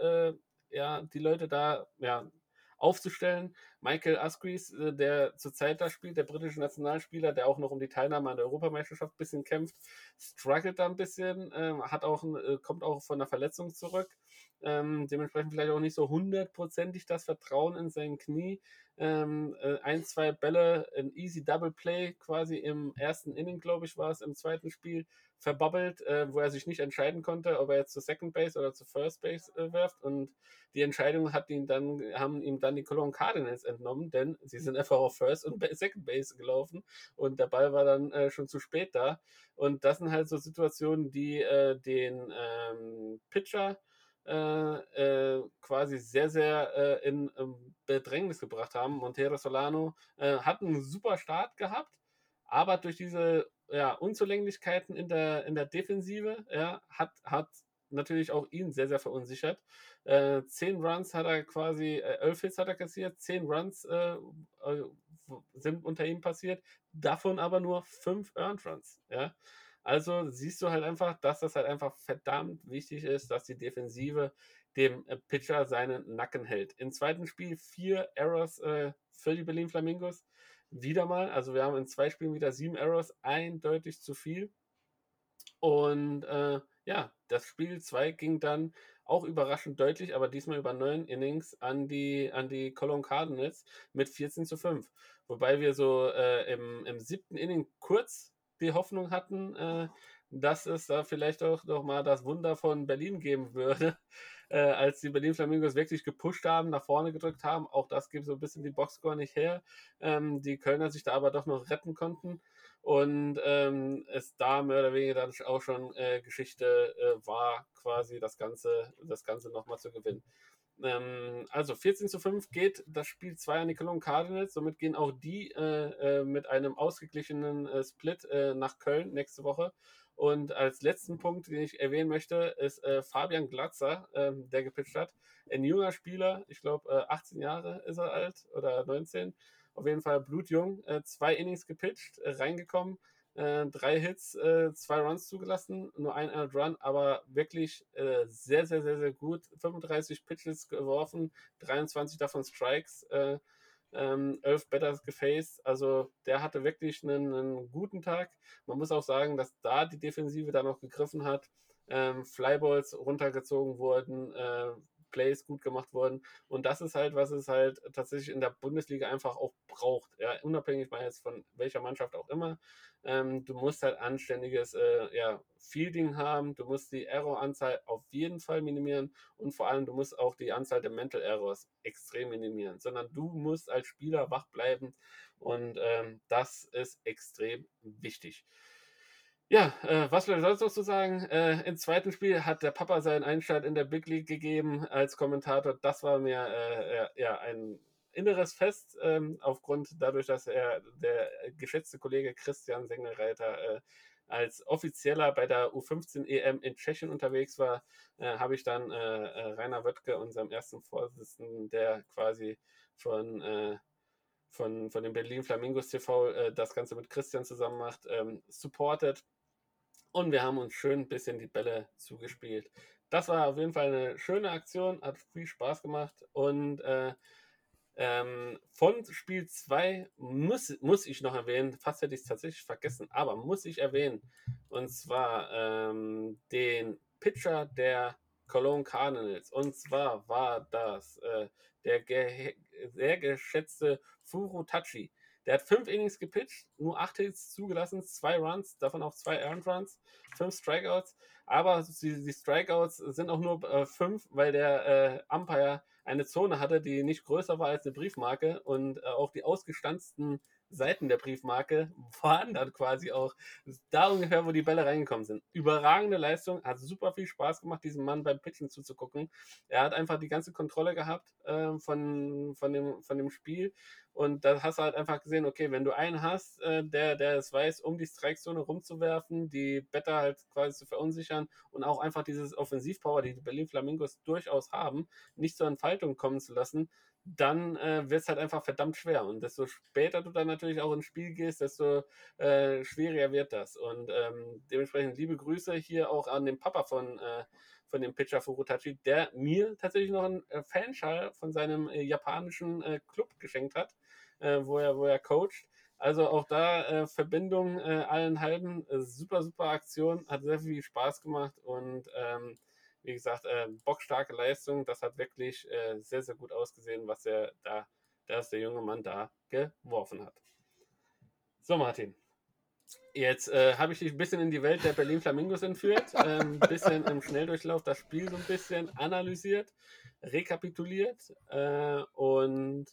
ja, die Leute da ja, aufzustellen. Michael Asquith, äh, der zurzeit da spielt, der britische Nationalspieler, der auch noch um die Teilnahme an der Europameisterschaft ein bisschen kämpft, struggelt da ein bisschen, äh, hat auch, äh, kommt auch von einer Verletzung zurück. Ähm, dementsprechend vielleicht auch nicht so hundertprozentig das Vertrauen in sein Knie. Ähm, äh, ein, zwei Bälle, ein easy Double Play quasi im ersten Inning, glaube ich, war es, im zweiten Spiel verbabbelt, äh, wo er sich nicht entscheiden konnte, ob er jetzt zur Second Base oder zur First Base äh, wirft. Und die Entscheidung hat ihn dann, haben ihm dann die Cologne Cardinals entnommen, denn sie sind einfach auf First und Second Base gelaufen und der Ball war dann äh, schon zu spät da. Und das sind halt so Situationen, die äh, den ähm, Pitcher äh, äh, quasi sehr, sehr äh, in ähm, Bedrängnis gebracht haben. Montero Solano äh, hat einen super Start gehabt, aber durch diese ja, Unzulänglichkeiten in der, in der Defensive, ja, hat, hat natürlich auch ihn sehr, sehr verunsichert. Äh, zehn Runs hat er quasi, äh, elf Hits hat er kassiert, zehn Runs äh, äh sind unter ihm passiert, davon aber nur fünf Earned Runs. Ja? Also siehst du halt einfach, dass das halt einfach verdammt wichtig ist, dass die Defensive dem äh, Pitcher seinen Nacken hält. Im zweiten Spiel vier Errors äh, für die Berlin Flamingos wieder mal. Also wir haben in zwei Spielen wieder sieben Errors, eindeutig zu viel. Und äh, ja, das Spiel 2 ging dann auch überraschend deutlich, aber diesmal über neun Innings an die, an die Cologne Cardinals mit 14 zu 5. Wobei wir so äh, im, im siebten Inning kurz die Hoffnung hatten, äh, dass es da vielleicht auch noch mal das Wunder von Berlin geben würde, äh, als die Berlin Flamingos wirklich gepusht haben, nach vorne gedrückt haben. Auch das gibt so ein bisschen die Boxscore nicht her. Ähm, die Kölner sich da aber doch noch retten konnten und ähm, es da mehr oder weniger dann auch schon äh, Geschichte äh, war, quasi das Ganze, das Ganze nochmal zu gewinnen. Ähm, also 14 zu 5 geht das Spiel 2 an die Cologne Cardinals. Somit gehen auch die äh, äh, mit einem ausgeglichenen äh, Split äh, nach Köln nächste Woche. Und als letzten Punkt, den ich erwähnen möchte, ist äh, Fabian Glatzer, ähm, der gepitcht hat. Ein junger Spieler, ich glaube 18 Jahre ist er alt oder 19. Auf jeden Fall blutjung. zwei Innings gepitcht, reingekommen äh, drei Hits, äh, zwei Runs zugelassen, nur ein Earned Run, aber wirklich äh, sehr, sehr, sehr, sehr gut. 35 Pitches geworfen, 23 davon Strikes, äh, ähm, 11 Batters gefaced. Also der hatte wirklich einen, einen, guten Tag. Man muss auch sagen, dass da die Defensive dann noch gegriffen hat. Ähm, Flyballs runtergezogen wurden, äh, Plays gut gemacht worden. Und das ist halt, was es halt tatsächlich in der Bundesliga einfach auch braucht. Ja, unabhängig mal jetzt von welcher Mannschaft auch immer. Ähm, du musst halt anständiges äh, ja, Fielding haben. Du musst die Error-Anzahl auf jeden Fall minimieren. Und vor allem, du musst auch die Anzahl der Mental Errors extrem minimieren. Sondern du musst als Spieler wach bleiben. Und ähm, das ist extrem wichtig. Ja, äh, was soll ich sonst noch zu sagen? Äh, Im zweiten Spiel hat der Papa seinen Einstand in der Big League gegeben als Kommentator. Das war mir äh, ja ein inneres Fest, ähm, aufgrund dadurch, dass er der geschätzte Kollege Christian Sengelreiter äh, als Offizieller bei der U15 EM in Tschechien unterwegs war, äh, habe ich dann äh, äh, Rainer Wöttke, unserem ersten Vorsitzenden, der quasi von, äh, von, von dem Berlin Flamingos TV äh, das Ganze mit Christian zusammen macht, ähm, supportet. Und wir haben uns schön ein bisschen die Bälle zugespielt. Das war auf jeden Fall eine schöne Aktion, hat viel Spaß gemacht und äh, ähm, von Spiel 2 muss, muss ich noch erwähnen, fast hätte ich es tatsächlich vergessen, aber muss ich erwähnen, und zwar ähm, den Pitcher der Cologne Cardinals. Und zwar war das äh, der ge sehr geschätzte Furu Tachi. Der hat fünf Innings gepitcht, nur acht Hits zugelassen, zwei Runs, davon auch zwei Earned Runs, fünf Strikeouts. Aber die, die Strikeouts sind auch nur äh, fünf, weil der äh, Umpire eine Zone hatte, die nicht größer war als eine Briefmarke und äh, auch die ausgestanzten Seiten der Briefmarke waren dann quasi auch da ungefähr, wo die Bälle reingekommen sind. Überragende Leistung, hat super viel Spaß gemacht, diesem Mann beim Pitchen zuzugucken. Er hat einfach die ganze Kontrolle gehabt äh, von, von, dem, von dem Spiel und da hast du halt einfach gesehen, okay, wenn du einen hast, äh, der, der es weiß, um die Strikezone rumzuwerfen, die Better halt quasi zu verunsichern und auch einfach dieses Offensivpower, die die Berlin Flamingos durchaus haben, nicht zur Entfaltung kommen zu lassen, dann äh, wird es halt einfach verdammt schwer. Und desto später du dann natürlich auch ins Spiel gehst, desto äh, schwieriger wird das. Und ähm, dementsprechend liebe Grüße hier auch an den Papa von, äh, von dem Pitcher Furutachi, der mir tatsächlich noch einen äh, Fanschall von seinem äh, japanischen äh, Club geschenkt hat, wo, er, wo er coacht. Also auch da Verbindung allen halben, super, super Aktion, hat sehr viel Spaß gemacht und ähm, wie gesagt, äh, bockstarke Leistung. Das hat wirklich äh, sehr, sehr gut ausgesehen, was er da, dass der junge Mann da geworfen hat. So, Martin. Jetzt äh, habe ich dich ein bisschen in die Welt der Berlin Flamingos entführt, ein ähm, bisschen im Schnelldurchlauf das Spiel so ein bisschen analysiert, rekapituliert äh, und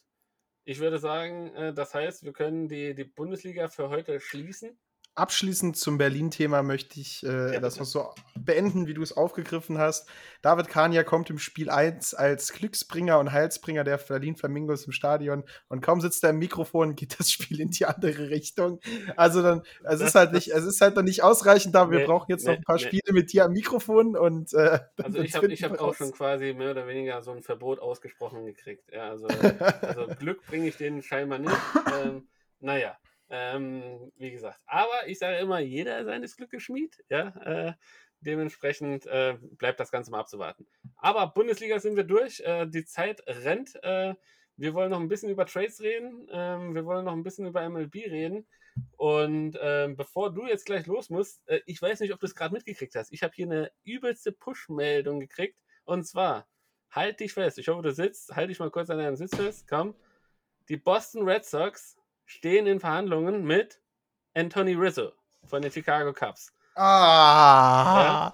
ich würde sagen, äh, das heißt, wir können die, die Bundesliga für heute schließen abschließend zum Berlin-Thema möchte ich äh, ja, das noch so beenden, wie du es aufgegriffen hast. David Kania kommt im Spiel 1 als Glücksbringer und Heilsbringer der Berlin Flamingos im Stadion und kaum sitzt er im Mikrofon, geht das Spiel in die andere Richtung. Also dann, es ist halt nicht, es ist halt noch nicht ausreichend, aber nee, wir brauchen jetzt nee, noch ein paar nee. Spiele mit dir am Mikrofon und äh, Also ich habe hab auch schon quasi mehr oder weniger so ein Verbot ausgesprochen gekriegt. Ja, also, also Glück bringe ich denen scheinbar nicht. Ähm, naja. Ähm, wie gesagt, aber ich sage immer, jeder seines Glückes Schmied. Ja, äh, dementsprechend äh, bleibt das Ganze mal abzuwarten. Aber Bundesliga sind wir durch. Äh, die Zeit rennt. Äh, wir wollen noch ein bisschen über Trades reden. Ähm, wir wollen noch ein bisschen über MLB reden. Und ähm, bevor du jetzt gleich los musst, äh, ich weiß nicht, ob du es gerade mitgekriegt hast. Ich habe hier eine übelste Push-Meldung gekriegt. Und zwar, halt dich fest. Ich hoffe, du sitzt. Halt dich mal kurz an deinem Sitz fest. Komm. Die Boston Red Sox stehen in Verhandlungen mit Anthony Rizzo von den Chicago Cubs. Ah. Ja?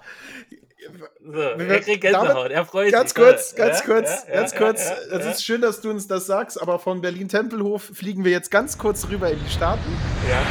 So, er kriegt Gänsehaut, er freut ganz sich. Kurz, ganz ja, kurz, ja, ganz kurz. Es ist schön, dass du uns das sagst, aber von Berlin-Tempelhof fliegen wir jetzt ganz kurz rüber in die Staaten. Ja.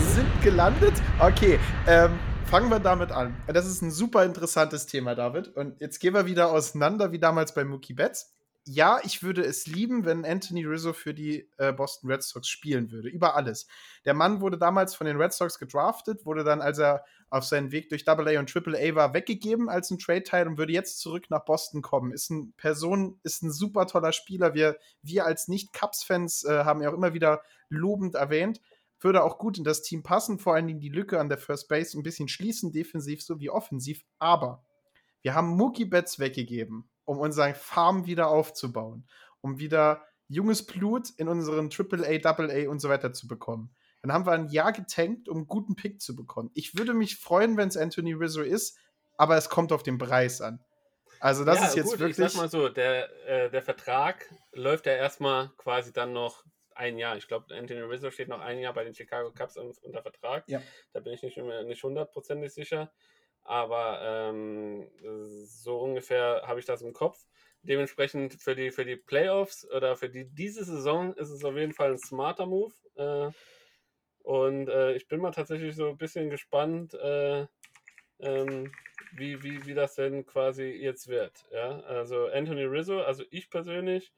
Sind gelandet? Okay, ähm, fangen wir damit an. Das ist ein super interessantes Thema, David. Und jetzt gehen wir wieder auseinander, wie damals bei Mookie Betts ja, ich würde es lieben, wenn Anthony Rizzo für die äh, Boston Red Sox spielen würde. Über alles. Der Mann wurde damals von den Red Sox gedraftet, wurde dann, als er auf seinen Weg durch AA und AAA war, weggegeben als ein Trade-Teil und würde jetzt zurück nach Boston kommen. Ist eine Person, ist ein super toller Spieler. Wir, wir als Nicht-Cubs-Fans äh, haben ihn auch immer wieder lobend erwähnt. Würde auch gut in das Team passen, vor allen Dingen die Lücke an der First Base ein bisschen schließen, defensiv sowie offensiv. Aber wir haben Mookie Betts weggegeben um unseren Farm wieder aufzubauen, um wieder junges Blut in unseren AAA, AA und so weiter zu bekommen. Dann haben wir ein Jahr getankt, um einen guten Pick zu bekommen. Ich würde mich freuen, wenn es Anthony Rizzo ist, aber es kommt auf den Preis an. Also das ja, ist jetzt gut, wirklich. Ich sag mal so, der, äh, der Vertrag läuft ja erstmal quasi dann noch ein Jahr. Ich glaube, Anthony Rizzo steht noch ein Jahr bei den Chicago Cubs unter Vertrag. Ja. Da bin ich nicht, nicht hundertprozentig sicher aber ähm, so ungefähr habe ich das im Kopf. Dementsprechend für die, für die Playoffs oder für die, diese Saison ist es auf jeden Fall ein smarter Move. Äh, und äh, ich bin mal tatsächlich so ein bisschen gespannt, äh, ähm, wie, wie, wie das denn quasi jetzt wird. Ja? Also Anthony Rizzo, also ich persönlich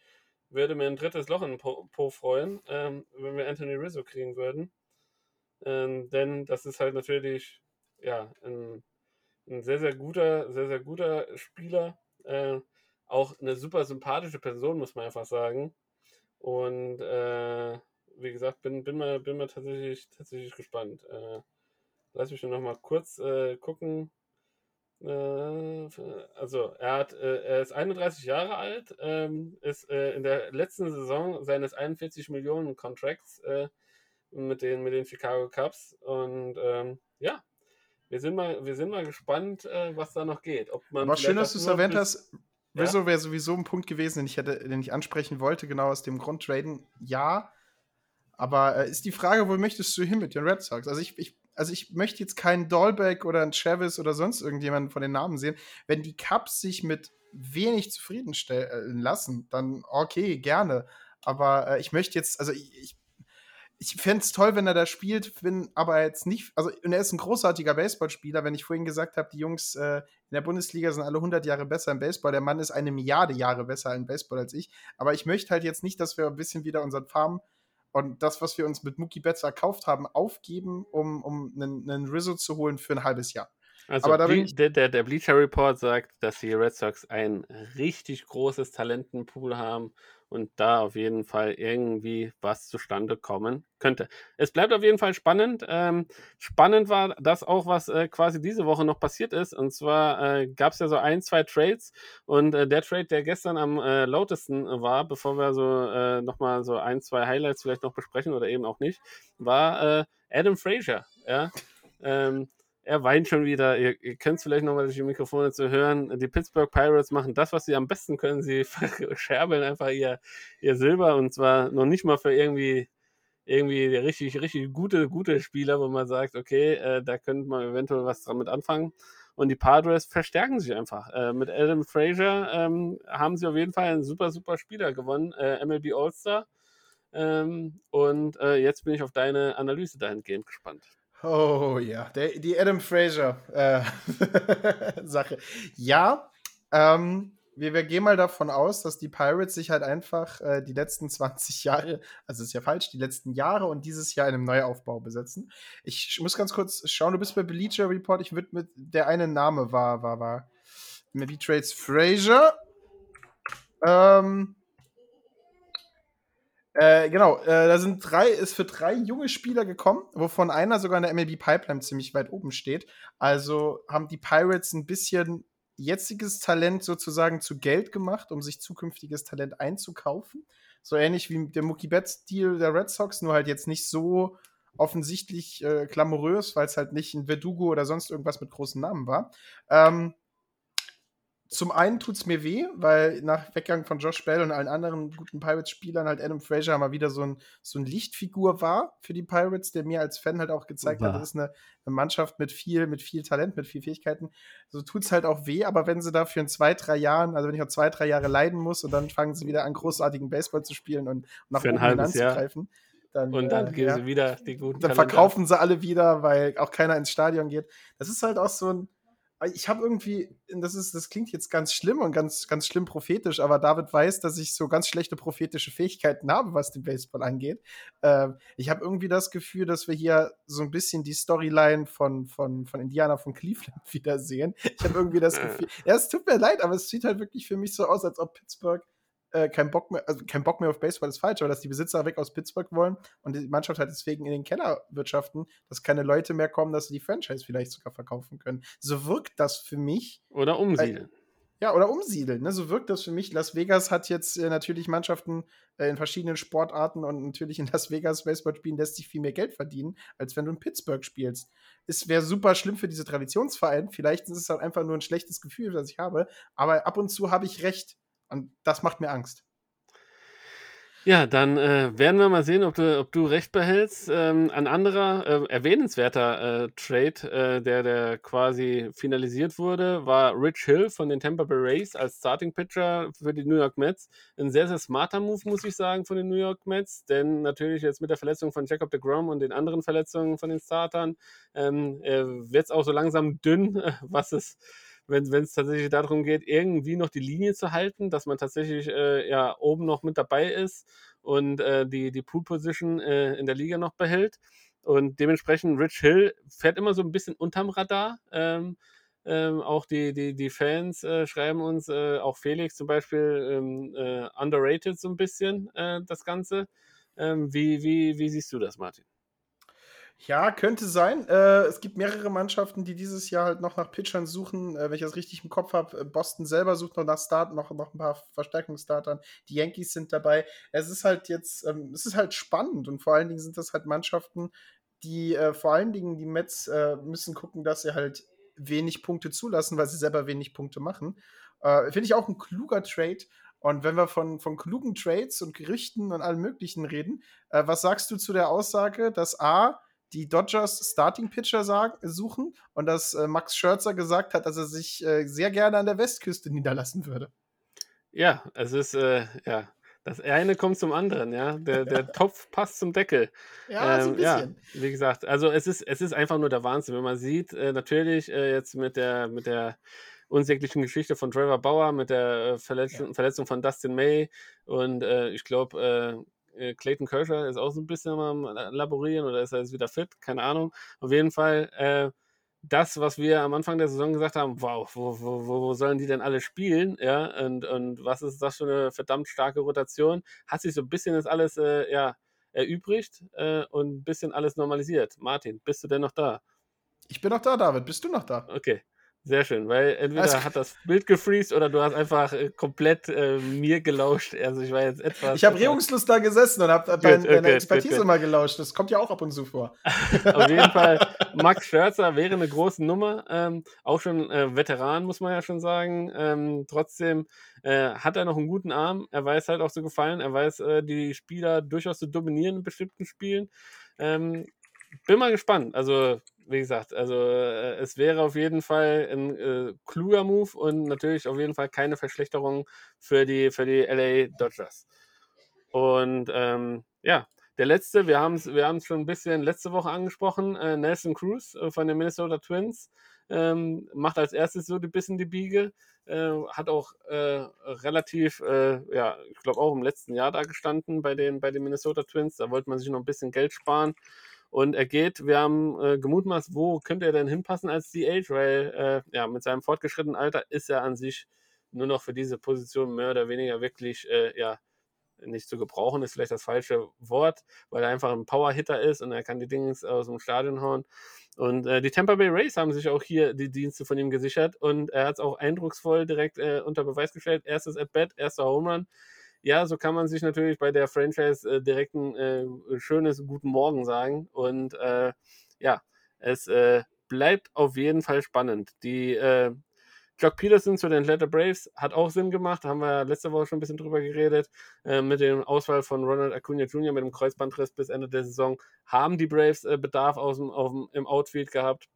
würde mir ein drittes Loch in Po, po freuen, ähm, wenn wir Anthony Rizzo kriegen würden. Ähm, denn das ist halt natürlich ja, ein, ein sehr, sehr guter, sehr, sehr guter Spieler. Äh, auch eine super sympathische Person, muss man einfach sagen. Und äh, wie gesagt, bin, bin, mal, bin mal tatsächlich, tatsächlich gespannt. Äh, lass mich noch mal kurz äh, gucken. Äh, also, er, hat, äh, er ist 31 Jahre alt, ähm, ist äh, in der letzten Saison seines 41 Millionen Contracts mit, den, mit den Chicago Cubs. Und ähm, ja, wir sind mal, wir sind mal gespannt, was da noch geht. Ob man Aber schön, dass du es erwähnt hast. Rizzo ja? wäre sowieso ein Punkt gewesen, den ich, hätte, den ich ansprechen wollte, genau aus dem Grund traden. Ja, aber äh, ist die Frage, wo möchtest du hin mit den Red Sox? Also ich, ich, also ich möchte jetzt keinen Dahlbeck oder einen Travis oder sonst irgendjemanden von den Namen sehen. Wenn die Cubs sich mit wenig zufriedenstellen lassen, dann okay, gerne. Aber äh, ich möchte jetzt, also ich, ich ich fände es toll, wenn er da spielt, wenn aber jetzt nicht, also und er ist ein großartiger Baseballspieler, wenn ich vorhin gesagt habe, die Jungs äh, in der Bundesliga sind alle 100 Jahre besser im Baseball, der Mann ist eine Milliarde Jahre besser im Baseball als ich, aber ich möchte halt jetzt nicht, dass wir ein bisschen wieder unseren Farm und das, was wir uns mit Mookie Betts erkauft haben, aufgeben, um, um einen, einen Rizzo zu holen für ein halbes Jahr. Also Aber Ble der, der, der Bleacher Report sagt, dass die Red Sox ein richtig großes Talentenpool haben und da auf jeden Fall irgendwie was zustande kommen könnte. Es bleibt auf jeden Fall spannend. Ähm, spannend war das auch, was äh, quasi diese Woche noch passiert ist. Und zwar äh, gab es ja so ein, zwei Trades und äh, der Trade, der gestern am äh, lautesten war, bevor wir so äh, nochmal so ein, zwei Highlights vielleicht noch besprechen oder eben auch nicht, war äh, Adam Frazier. Ja. Ähm, er weint schon wieder. Ihr, ihr könnt es vielleicht nochmal durch die Mikrofone zu hören. Die Pittsburgh Pirates machen das, was sie am besten können. Sie verscherbeln einfach ihr, ihr Silber und zwar noch nicht mal für irgendwie irgendwie richtig, richtig gute, gute Spieler, wo man sagt, okay, äh, da könnte man eventuell was dran mit anfangen. Und die Padres verstärken sich einfach. Äh, mit Adam Frazier ähm, haben sie auf jeden Fall einen super, super Spieler gewonnen, äh, MLB All-Star. Ähm, und äh, jetzt bin ich auf deine Analyse dahingehend gespannt. Oh ja, der, die Adam Fraser äh, Sache. Ja, ähm, wir, wir, gehen mal davon aus, dass die Pirates sich halt einfach äh, die letzten 20 Jahre, also ist ja falsch, die letzten Jahre und dieses Jahr in einem Neuaufbau besetzen. Ich muss ganz kurz schauen, du bist bei Bleacher Report, ich würde mit, der eine Name war, war, war, Maybe Trades Fraser. Ähm, äh, genau, äh, da sind drei, ist für drei junge Spieler gekommen, wovon einer sogar in der MLB Pipeline ziemlich weit oben steht. Also haben die Pirates ein bisschen jetziges Talent sozusagen zu Geld gemacht, um sich zukünftiges Talent einzukaufen. So ähnlich wie der Mookie Betts Deal der Red Sox, nur halt jetzt nicht so offensichtlich äh, glamourös, weil es halt nicht ein Verdugo oder sonst irgendwas mit großen Namen war. Ähm, zum einen tut es mir weh, weil nach Weggang von Josh Bell und allen anderen guten Pirates-Spielern halt Adam Frazier mal wieder so ein, so ein Lichtfigur war für die Pirates, der mir als Fan halt auch gezeigt war. hat, das ist eine, eine, Mannschaft mit viel, mit viel Talent, mit viel Fähigkeiten. So tut es halt auch weh, aber wenn sie dafür in zwei, drei Jahren, also wenn ich auch zwei, drei Jahre leiden muss und dann fangen sie wieder an, großartigen Baseball zu spielen und, nach für oben anzugreifen. Dann, und dann äh, geben ja, sie wieder die guten Dann Talente. verkaufen sie alle wieder, weil auch keiner ins Stadion geht. Das ist halt auch so ein, ich habe irgendwie, das ist, das klingt jetzt ganz schlimm und ganz, ganz schlimm prophetisch, aber David weiß, dass ich so ganz schlechte prophetische Fähigkeiten habe, was den Baseball angeht. Äh, ich habe irgendwie das Gefühl, dass wir hier so ein bisschen die Storyline von, von, von Indiana von Cleveland wiedersehen. Ich habe irgendwie das Gefühl, ja, es tut mir leid, aber es sieht halt wirklich für mich so aus, als ob Pittsburgh äh, kein Bock mehr, also kein Bock mehr auf Baseball ist falsch, aber dass die Besitzer weg aus Pittsburgh wollen und die Mannschaft halt deswegen in den Keller wirtschaften, dass keine Leute mehr kommen, dass sie die Franchise vielleicht sogar verkaufen können. So wirkt das für mich. Oder umsiedeln. Äh, ja, oder umsiedeln. Ne? So wirkt das für mich. Las Vegas hat jetzt äh, natürlich Mannschaften äh, in verschiedenen Sportarten und natürlich in Las Vegas Baseball spielen lässt sich viel mehr Geld verdienen, als wenn du in Pittsburgh spielst. Es wäre super schlimm für diese Traditionsvereine. Vielleicht ist es halt einfach nur ein schlechtes Gefühl, das ich habe. Aber ab und zu habe ich recht. Und das macht mir Angst. Ja, dann äh, werden wir mal sehen, ob du, ob du recht behältst. Ähm, ein anderer äh, erwähnenswerter äh, Trade, äh, der, der quasi finalisiert wurde, war Rich Hill von den Tampa Bay Rays als Starting Pitcher für die New York Mets. Ein sehr, sehr smarter Move, muss ich sagen, von den New York Mets, denn natürlich jetzt mit der Verletzung von Jacob de Grom und den anderen Verletzungen von den Startern ähm, wird es auch so langsam dünn, was es wenn es tatsächlich darum geht, irgendwie noch die Linie zu halten, dass man tatsächlich äh, ja oben noch mit dabei ist und äh, die, die Pool Position äh, in der Liga noch behält. und dementsprechend Rich Hill fährt immer so ein bisschen unterm Radar. Ähm, ähm, auch die, die, die Fans äh, schreiben uns, äh, auch Felix zum Beispiel, ähm, äh, underrated so ein bisschen äh, das Ganze. Ähm, wie, wie, wie siehst du das, Martin? Ja, könnte sein. Äh, es gibt mehrere Mannschaften, die dieses Jahr halt noch nach Pitchern suchen. Äh, wenn ich das richtig im Kopf habe, Boston selber sucht noch nach Start, noch, noch ein paar Verstärkungsstartern. Die Yankees sind dabei. Es ist halt jetzt, ähm, es ist halt spannend und vor allen Dingen sind das halt Mannschaften, die äh, vor allen Dingen die Mets müssen gucken, dass sie halt wenig Punkte zulassen, weil sie selber wenig Punkte machen. Äh, Finde ich auch ein kluger Trade. Und wenn wir von, von klugen Trades und Gerüchten und allem Möglichen reden, äh, was sagst du zu der Aussage, dass A, die Dodgers Starting Pitcher sagen, suchen und dass äh, Max Scherzer gesagt hat, dass er sich äh, sehr gerne an der Westküste niederlassen würde? Ja, es ist, äh, ja, das eine kommt zum anderen, ja. Der, der Topf passt zum Deckel. Ja, so ein Ähm, ja, bisschen. wie gesagt, also es ist, es ist einfach nur der Wahnsinn, wenn man sieht, äh, natürlich äh, jetzt mit der, mit der unsäglichen Geschichte von Trevor Bauer, mit der äh, Verletzung, Verletzung von Dustin May und äh, ich glaube, äh, Clayton Kershaw ist auch so ein bisschen am Laborieren oder ist er jetzt wieder fit? Keine Ahnung. Auf jeden Fall, äh, das, was wir am Anfang der Saison gesagt haben, wow, wo, wo, wo wo sollen die denn alle spielen? Ja, und, und was ist das für eine verdammt starke Rotation? Hat sich so ein bisschen das alles äh, ja, erübrigt äh, und ein bisschen alles normalisiert. Martin, bist du denn noch da? Ich bin noch da, David. Bist du noch da? Okay, sehr schön, weil entweder Alles hat das Bild gefreezed oder du hast einfach äh, komplett äh, mir gelauscht. Also ich war jetzt etwas. Ich habe regungslos da gesessen und habe dein, Gut, deine okay, Expertise mal gelauscht. Das kommt ja auch ab und zu vor. Auf jeden Fall, Max Scherzer wäre eine große Nummer. Ähm, auch schon äh, Veteran, muss man ja schon sagen. Ähm, trotzdem äh, hat er noch einen guten Arm. Er weiß halt auch zu gefallen. Er weiß, äh, die Spieler durchaus zu dominieren in bestimmten Spielen. Ähm, bin mal gespannt. Also, wie gesagt, also äh, es wäre auf jeden Fall ein äh, kluger Move und natürlich auf jeden Fall keine Verschlechterung für die, für die LA Dodgers. Und ähm, ja, der letzte, wir haben es wir schon ein bisschen letzte Woche angesprochen, äh, Nelson Cruz äh, von den Minnesota Twins. Ähm, macht als erstes so ein bisschen die Biege, äh, hat auch äh, relativ, äh, ja, ich glaube auch im letzten Jahr da gestanden bei den, bei den Minnesota Twins. Da wollte man sich noch ein bisschen Geld sparen. Und er geht, wir haben äh, gemutmaßt, wo könnte er denn hinpassen als DH, weil äh, ja, mit seinem fortgeschrittenen Alter ist er an sich nur noch für diese Position mehr oder weniger wirklich äh, ja, nicht zu gebrauchen, ist vielleicht das falsche Wort, weil er einfach ein Power-Hitter ist und er kann die Dinge aus dem Stadion hauen. Und äh, die Tampa Bay Rays haben sich auch hier die Dienste von ihm gesichert und er hat es auch eindrucksvoll direkt äh, unter Beweis gestellt. Erstes At-Bat, erster Home Run. Ja, so kann man sich natürlich bei der Franchise äh, direkt ein äh, schönes Guten Morgen sagen. Und äh, ja, es äh, bleibt auf jeden Fall spannend. Die äh, Jock Peterson zu den Atlanta Braves hat auch Sinn gemacht, haben wir letzte Woche schon ein bisschen drüber geredet. Äh, mit dem Ausfall von Ronald Acuna Jr. mit dem Kreuzbandriss bis Ende der Saison haben die Braves äh, Bedarf aus dem, dem, im Outfield gehabt.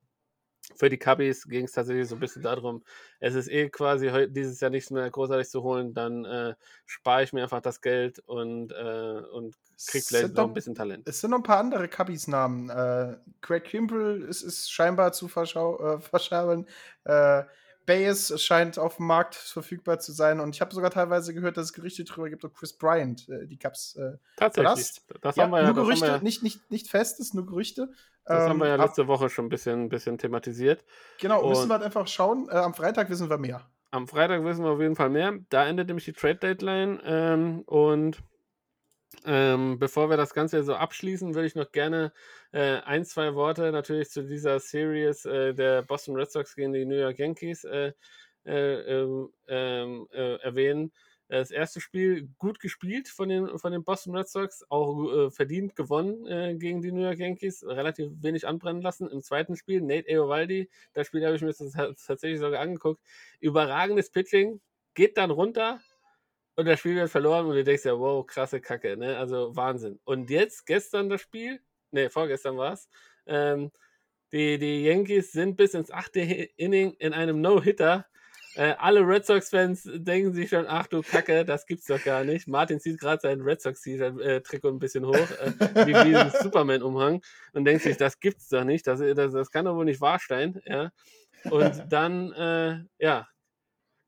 Für die Cubbies ging es tatsächlich so ein bisschen darum, es ist eh quasi dieses Jahr nichts mehr großartig zu holen, dann äh, spare ich mir einfach das Geld und, äh, und krieg vielleicht noch ein bisschen Talent. Es sind noch ein paar andere Cubbies-Namen. Äh, Craig Kimbrell ist, ist scheinbar zu verschau äh, verschauen. Äh, Bayes scheint auf dem Markt verfügbar zu sein. Und ich habe sogar teilweise gehört, dass es Gerüchte darüber gibt, ob Chris Bryant äh, die Cubs äh, Tatsächlich. Das ja, haben wir ja, nur Gerüchte, wir, nicht, nicht, nicht festes, nur Gerüchte. das haben wir ja Ähm, ab- letzte Woche schon ein bisschen, bisschen thematisiert. Genau, müssen und- wir halt einfach schauen. Äh, am Freitag wissen wir mehr. Am Freitag wissen wir auf jeden Fall mehr. Da endet nämlich die Trade Deadline. Ähm, und ähm, bevor wir das Ganze so abschließen, würde ich noch gerne äh, ein, zwei Worte natürlich zu dieser Series äh, der Boston Red Sox gegen die New York Yankees äh, äh, ähm, ähm, äh, erwähnen. Das erste Spiel gut gespielt von den, von den Boston Red Sox, auch äh, verdient gewonnen gegen die New York Yankees, relativ wenig anbrennen lassen. Im zweiten Spiel Nate Eovaldi, das Spiel habe ich mir tats- tatsächlich sogar angeguckt, überragendes Pitching, geht dann runter und das Spiel wird verloren und du denkst ja, wow, krasse Kacke, ne? Also Wahnsinn. Und jetzt, gestern das Spiel, ne, vorgestern war es, ähm, die, die Yankees sind bis ins achte Inning in einem No-Hitter. Äh, alle Red Sox-Fans denken sich schon, ach du Kacke, das gibt's doch gar nicht. Martin zieht gerade sein Red Sox-Trikot ein bisschen hoch, äh, wie, ein Superman-Umhang und denkt sich, das gibt's doch nicht, das, das, das kann doch wohl nicht wahr sein, ja. Und dann, äh, ja,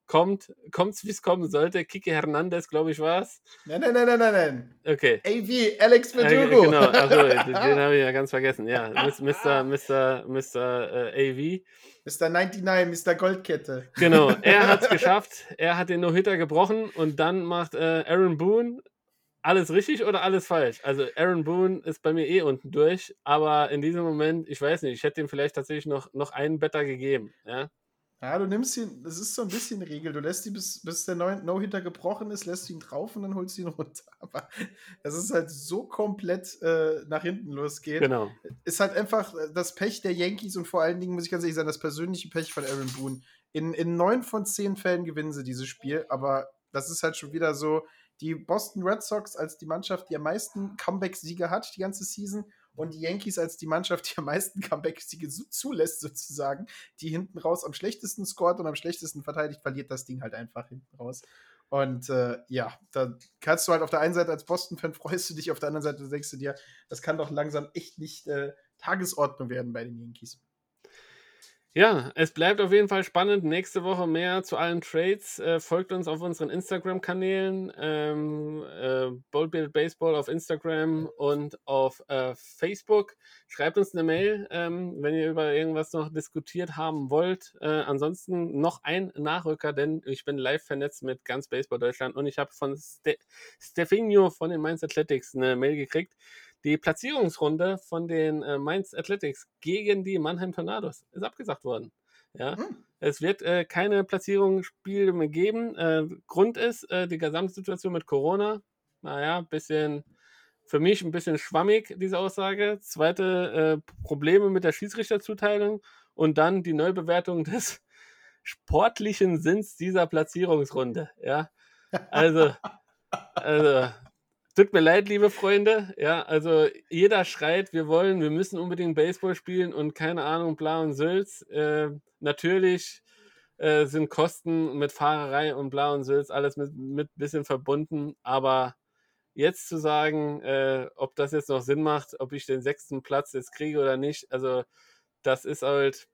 kommt, kommt's, wie es kommen sollte. Kike Hernandez, glaube ich, war es. Nein, nein, nein, nein, nein, nein. Okay. AV, Alex Äh, Verdugo. genau, also den, den habe ich ja ganz vergessen. Ja, Mr. Mr. Mr. Äh, AV. Mr. 99, Mr. Goldkette. Genau, er hat es geschafft. Er hat den No-Hitter gebrochen und dann macht äh, Aaron Boone alles richtig oder alles falsch. Also Aaron Boone ist bei mir eh unten durch, aber in diesem Moment, ich weiß nicht, ich hätte ihm vielleicht tatsächlich noch, noch einen Better gegeben. Ja? Ja, du nimmst ihn, das ist so ein bisschen Regel. Du lässt ihn, bis, bis der No-Hitter gebrochen ist, lässt du ihn drauf und dann holst du ihn runter. Aber es ist halt so komplett äh, nach hinten losgeht. Genau. Ist halt einfach äh, das Pech der Yankees und vor allen Dingen, muss ich ganz ehrlich sagen, das persönliche Pech von Aaron Boone. In, in neun von zehn Fällen gewinnen sie dieses Spiel, aber das ist halt schon wieder so, die Boston Red Sox als die Mannschaft, die am meisten Comeback-Siege hat die ganze Season und die Yankees als die Mannschaft, die am meisten Comeback-Siege zu- zulässt, sozusagen, die hinten raus am schlechtesten scored und am schlechtesten verteidigt, verliert das Ding halt einfach hinten raus. Und äh, ja, da kannst du halt auf der einen Seite als Boston-Fan freust du dich, auf der anderen Seite denkst du dir, das kann doch langsam echt nicht äh, Tagesordnung werden bei den Yankees. Ja, es bleibt auf jeden Fall spannend. Nächste Woche mehr zu allen Trades. Äh, folgt uns auf unseren Instagram-Kanälen, ähm, äh, Boldbeard Baseball auf Instagram und auf äh, Facebook. Schreibt uns eine Mail, ähm, wenn ihr über irgendwas noch diskutiert haben wollt. Äh, ansonsten noch ein Nachrücker, denn ich bin live vernetzt mit ganz Baseball Deutschland und ich habe von Ste Stefano von den Mainz Athletics eine Mail gekriegt. Die Platzierungsrunde von den äh, Mainz Athletics gegen die Mannheim Tornados ist abgesagt worden. Ja, Hm. es wird äh, keine Platzierungsspiele mehr geben. Äh, Grund ist äh, die Gesamtsituation mit Corona. Naja, bisschen für mich ein bisschen schwammig, diese Aussage. Zweite, äh, Probleme mit der Schiedsrichterzuteilung und dann die Neubewertung des sportlichen Sinns dieser Platzierungsrunde. Ja, also, also Tut mir leid, liebe Freunde. Ja, also jeder schreit, wir wollen, wir müssen unbedingt Baseball spielen und keine Ahnung, bla und Sülz. Äh, natürlich äh, sind Kosten mit Fahrerei und bla und Sülz alles mit, mit bisschen verbunden, aber jetzt zu sagen, äh, ob das jetzt noch Sinn macht, ob ich den sechsten Platz jetzt kriege oder nicht, also das ist halt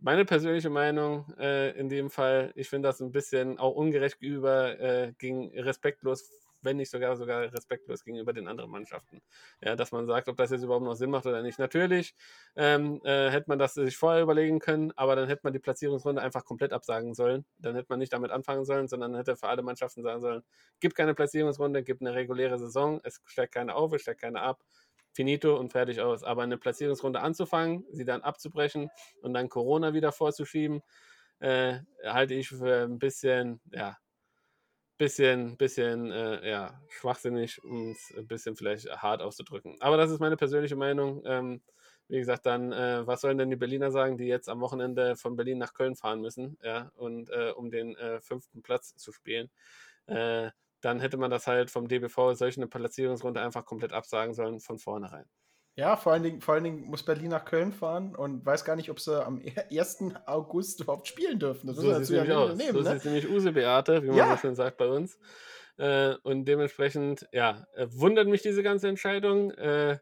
meine persönliche Meinung äh, in dem Fall. Ich finde das ein bisschen auch ungerecht gegenüber, äh, gegen respektlos wenn nicht sogar sogar respektlos gegenüber den anderen Mannschaften. Ja, dass man sagt, ob das jetzt überhaupt noch Sinn macht oder nicht. Natürlich ähm, äh, hätte man das sich vorher überlegen können, aber dann hätte man die Platzierungsrunde einfach komplett absagen sollen. Dann hätte man nicht damit anfangen sollen, sondern hätte für alle Mannschaften sagen sollen, gibt keine Platzierungsrunde, gibt eine reguläre Saison, es steigt keine auf, es steigt keine ab. Finito und fertig aus. Aber eine Platzierungsrunde anzufangen, sie dann abzubrechen und dann Corona wieder vorzuschieben, äh, halte ich für ein bisschen, ja, bisschen, bisschen, äh, ja, schwachsinnig, um es ein bisschen vielleicht hart auszudrücken. Aber das ist meine persönliche Meinung. Ähm, wie gesagt, dann, äh, was sollen denn die Berliner sagen, die jetzt am Wochenende von Berlin nach Köln fahren müssen, ja, und äh, um den äh, fünften Platz zu spielen? Äh, dann hätte man das halt vom DBV solch eine Platzierungsrunde einfach komplett absagen sollen von vornherein. Ja, vor allen, Dingen, vor allen Dingen muss Berlin nach Köln fahren und weiß gar nicht, ob sie am 1. August überhaupt spielen dürfen. Das so sieht es nämlich aus. nehmen, so ne? sieht nämlich Use Beate, wie man Ja. so schön sagt bei uns. Äh, und dementsprechend, ja, äh, wundert mich diese ganze Entscheidung. Äh,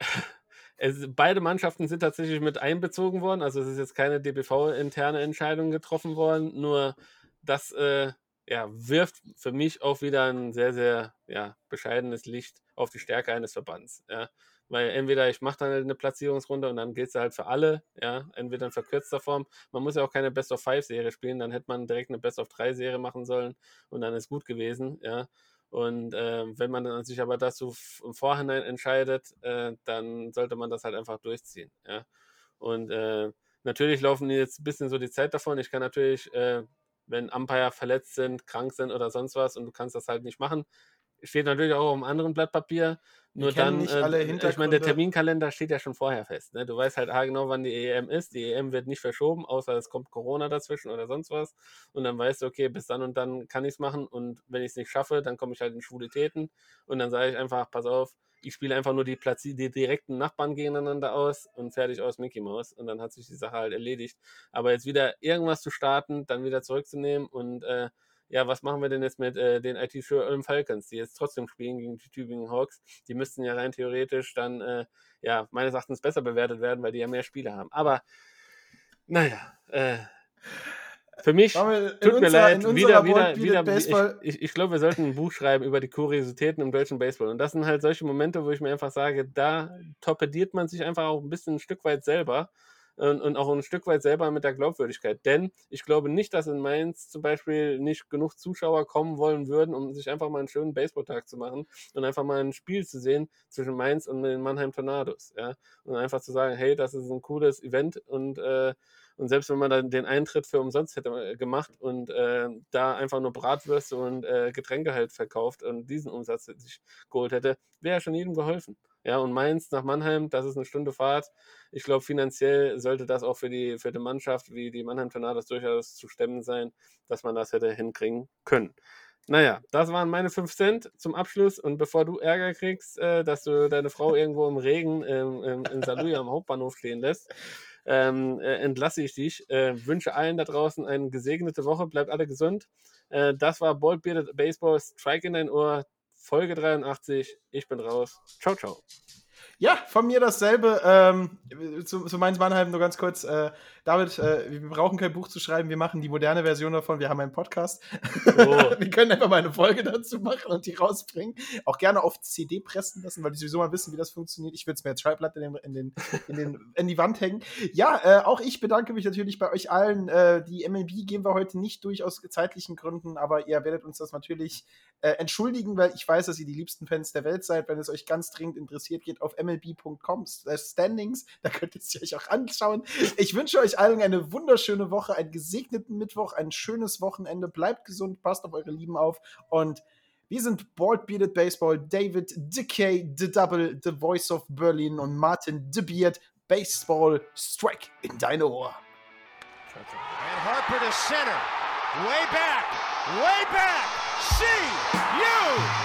es, beide Mannschaften sind tatsächlich mit einbezogen worden. Also es ist jetzt keine DBV-interne Entscheidung getroffen worden. Nur das äh, ja, wirft für mich auch wieder ein sehr, sehr ja, bescheidenes Licht auf die Stärke eines Verbands. Ja. Weil entweder ich mache dann halt eine Platzierungsrunde und dann gilt es halt für alle, ja, entweder in verkürzter Form. Man muss ja auch keine Best of Five Serie spielen, dann hätte man direkt eine Best of 3 Serie machen sollen und dann ist gut gewesen, ja. Und äh, wenn man sich aber dazu im Vorhinein entscheidet, äh, dann sollte man das halt einfach durchziehen, ja. Und äh, natürlich laufen jetzt ein bisschen so die Zeit davon. Ich kann natürlich, äh, wenn Umpire verletzt sind, krank sind oder sonst was und du kannst das halt nicht machen, steht natürlich auch auf einem anderen Blatt Papier. Nur dann, nicht äh, alle ich meine, der Hintergründe. Terminkalender steht ja schon vorher fest. Ne? Du weißt halt ah, genau, wann die EM ist. Die EM wird nicht verschoben, außer es kommt Corona dazwischen oder sonst was. Und dann weißt du, okay, bis dann und dann kann ich es machen. Und wenn ich es nicht schaffe, dann komme ich halt in Schwulitäten. Und dann sage ich einfach, pass auf, ich spiele einfach nur die, Platzi die direkten Nachbarn gegeneinander aus und fertig aus Mickey Mouse. Und dann hat sich die Sache halt erledigt. Aber jetzt wieder irgendwas zu starten, dann wieder zurückzunehmen und äh, ja, was machen wir denn jetzt mit äh, den IT Falcons, die jetzt trotzdem spielen gegen die Tübingen Hawks? Die müssten ja rein theoretisch dann, äh, ja, meines Erachtens besser bewertet werden, weil die ja mehr Spiele haben. Aber naja, äh, Für mich, tut mir unserer- leid, in unserer wieder, wieder, wieder, Baseball- ich, ich, ich glaube, wir sollten ein Buch schreiben über die Kuriositäten im deutschen Baseball. Und das sind halt solche Momente, wo ich mir einfach sage, da torpediert man sich einfach auch ein bisschen ein Stück weit selber und, und auch ein Stück weit selber mit der Glaubwürdigkeit. Denn ich glaube nicht, dass in Mainz zum Beispiel nicht genug Zuschauer kommen wollen würden, um sich einfach mal einen schönen Baseballtag zu machen und einfach mal ein Spiel zu sehen zwischen Mainz und den Mannheim Tornados. Ja? Und einfach zu sagen, hey, das ist ein cooles Event und äh, und selbst wenn man dann den Eintritt für umsonst hätte äh, gemacht und äh, da einfach nur Bratwürste und äh, Getränke halt verkauft und diesen Umsatz sich geholt hätte, wäre schon jedem geholfen. Ja, und Mainz nach Mannheim, das ist eine Stunde Fahrt. Ich glaube, finanziell sollte das auch für die, die Mannschaft wie die Mannheim Tornados durchaus zu stemmen sein, dass man das hätte hinkriegen können. Naja, das waren meine 5 Cent zum Abschluss. Und bevor du Ärger kriegst, äh, dass du deine Frau irgendwo im Regen ähm, ähm, in Saluja am Hauptbahnhof stehen lässt, ähm, äh, entlasse ich dich. Äh, wünsche allen da draußen eine gesegnete Woche. Bleibt alle gesund. Äh, das war Bald Bearded Baseball. Strike in dein Ohr. Folge 83. Ich bin raus. Ciao, ciao. Ja, von mir dasselbe. Ähm, zu, zu Mainz Mannheim nur ganz kurz. Äh, David, äh, wir brauchen kein Buch zu schreiben. Wir machen die moderne Version davon. Wir haben einen Podcast. wir können einfach mal eine Folge dazu machen und die rausbringen. Auch gerne auf CD pressen lassen, weil die sowieso mal wissen, wie das funktioniert. Ich würde es mir als Schreibblatt in, den, in, den, in, den, in die Wand hängen. Ja, äh, auch ich bedanke mich natürlich bei euch allen. Äh, die MLB gehen wir heute nicht durch aus zeitlichen Gründen, aber ihr werdet uns das natürlich äh, entschuldigen, weil ich weiß, dass ihr die liebsten Fans der Welt seid. Wenn es euch ganz dringend interessiert, geht auf mlb.com Standings. Da könnt ihr es euch auch anschauen. Ich wünsche euch allen eine wunderschöne Woche, einen gesegneten Mittwoch, ein schönes Wochenende. Bleibt gesund, passt auf eure Lieben auf und wir sind Bald Bearded Baseball, David Decay, The Double, The Voice of Berlin und Martin The Beard. Baseball Strike in deine Ohr. And Harper to center. Way back. Way back. See you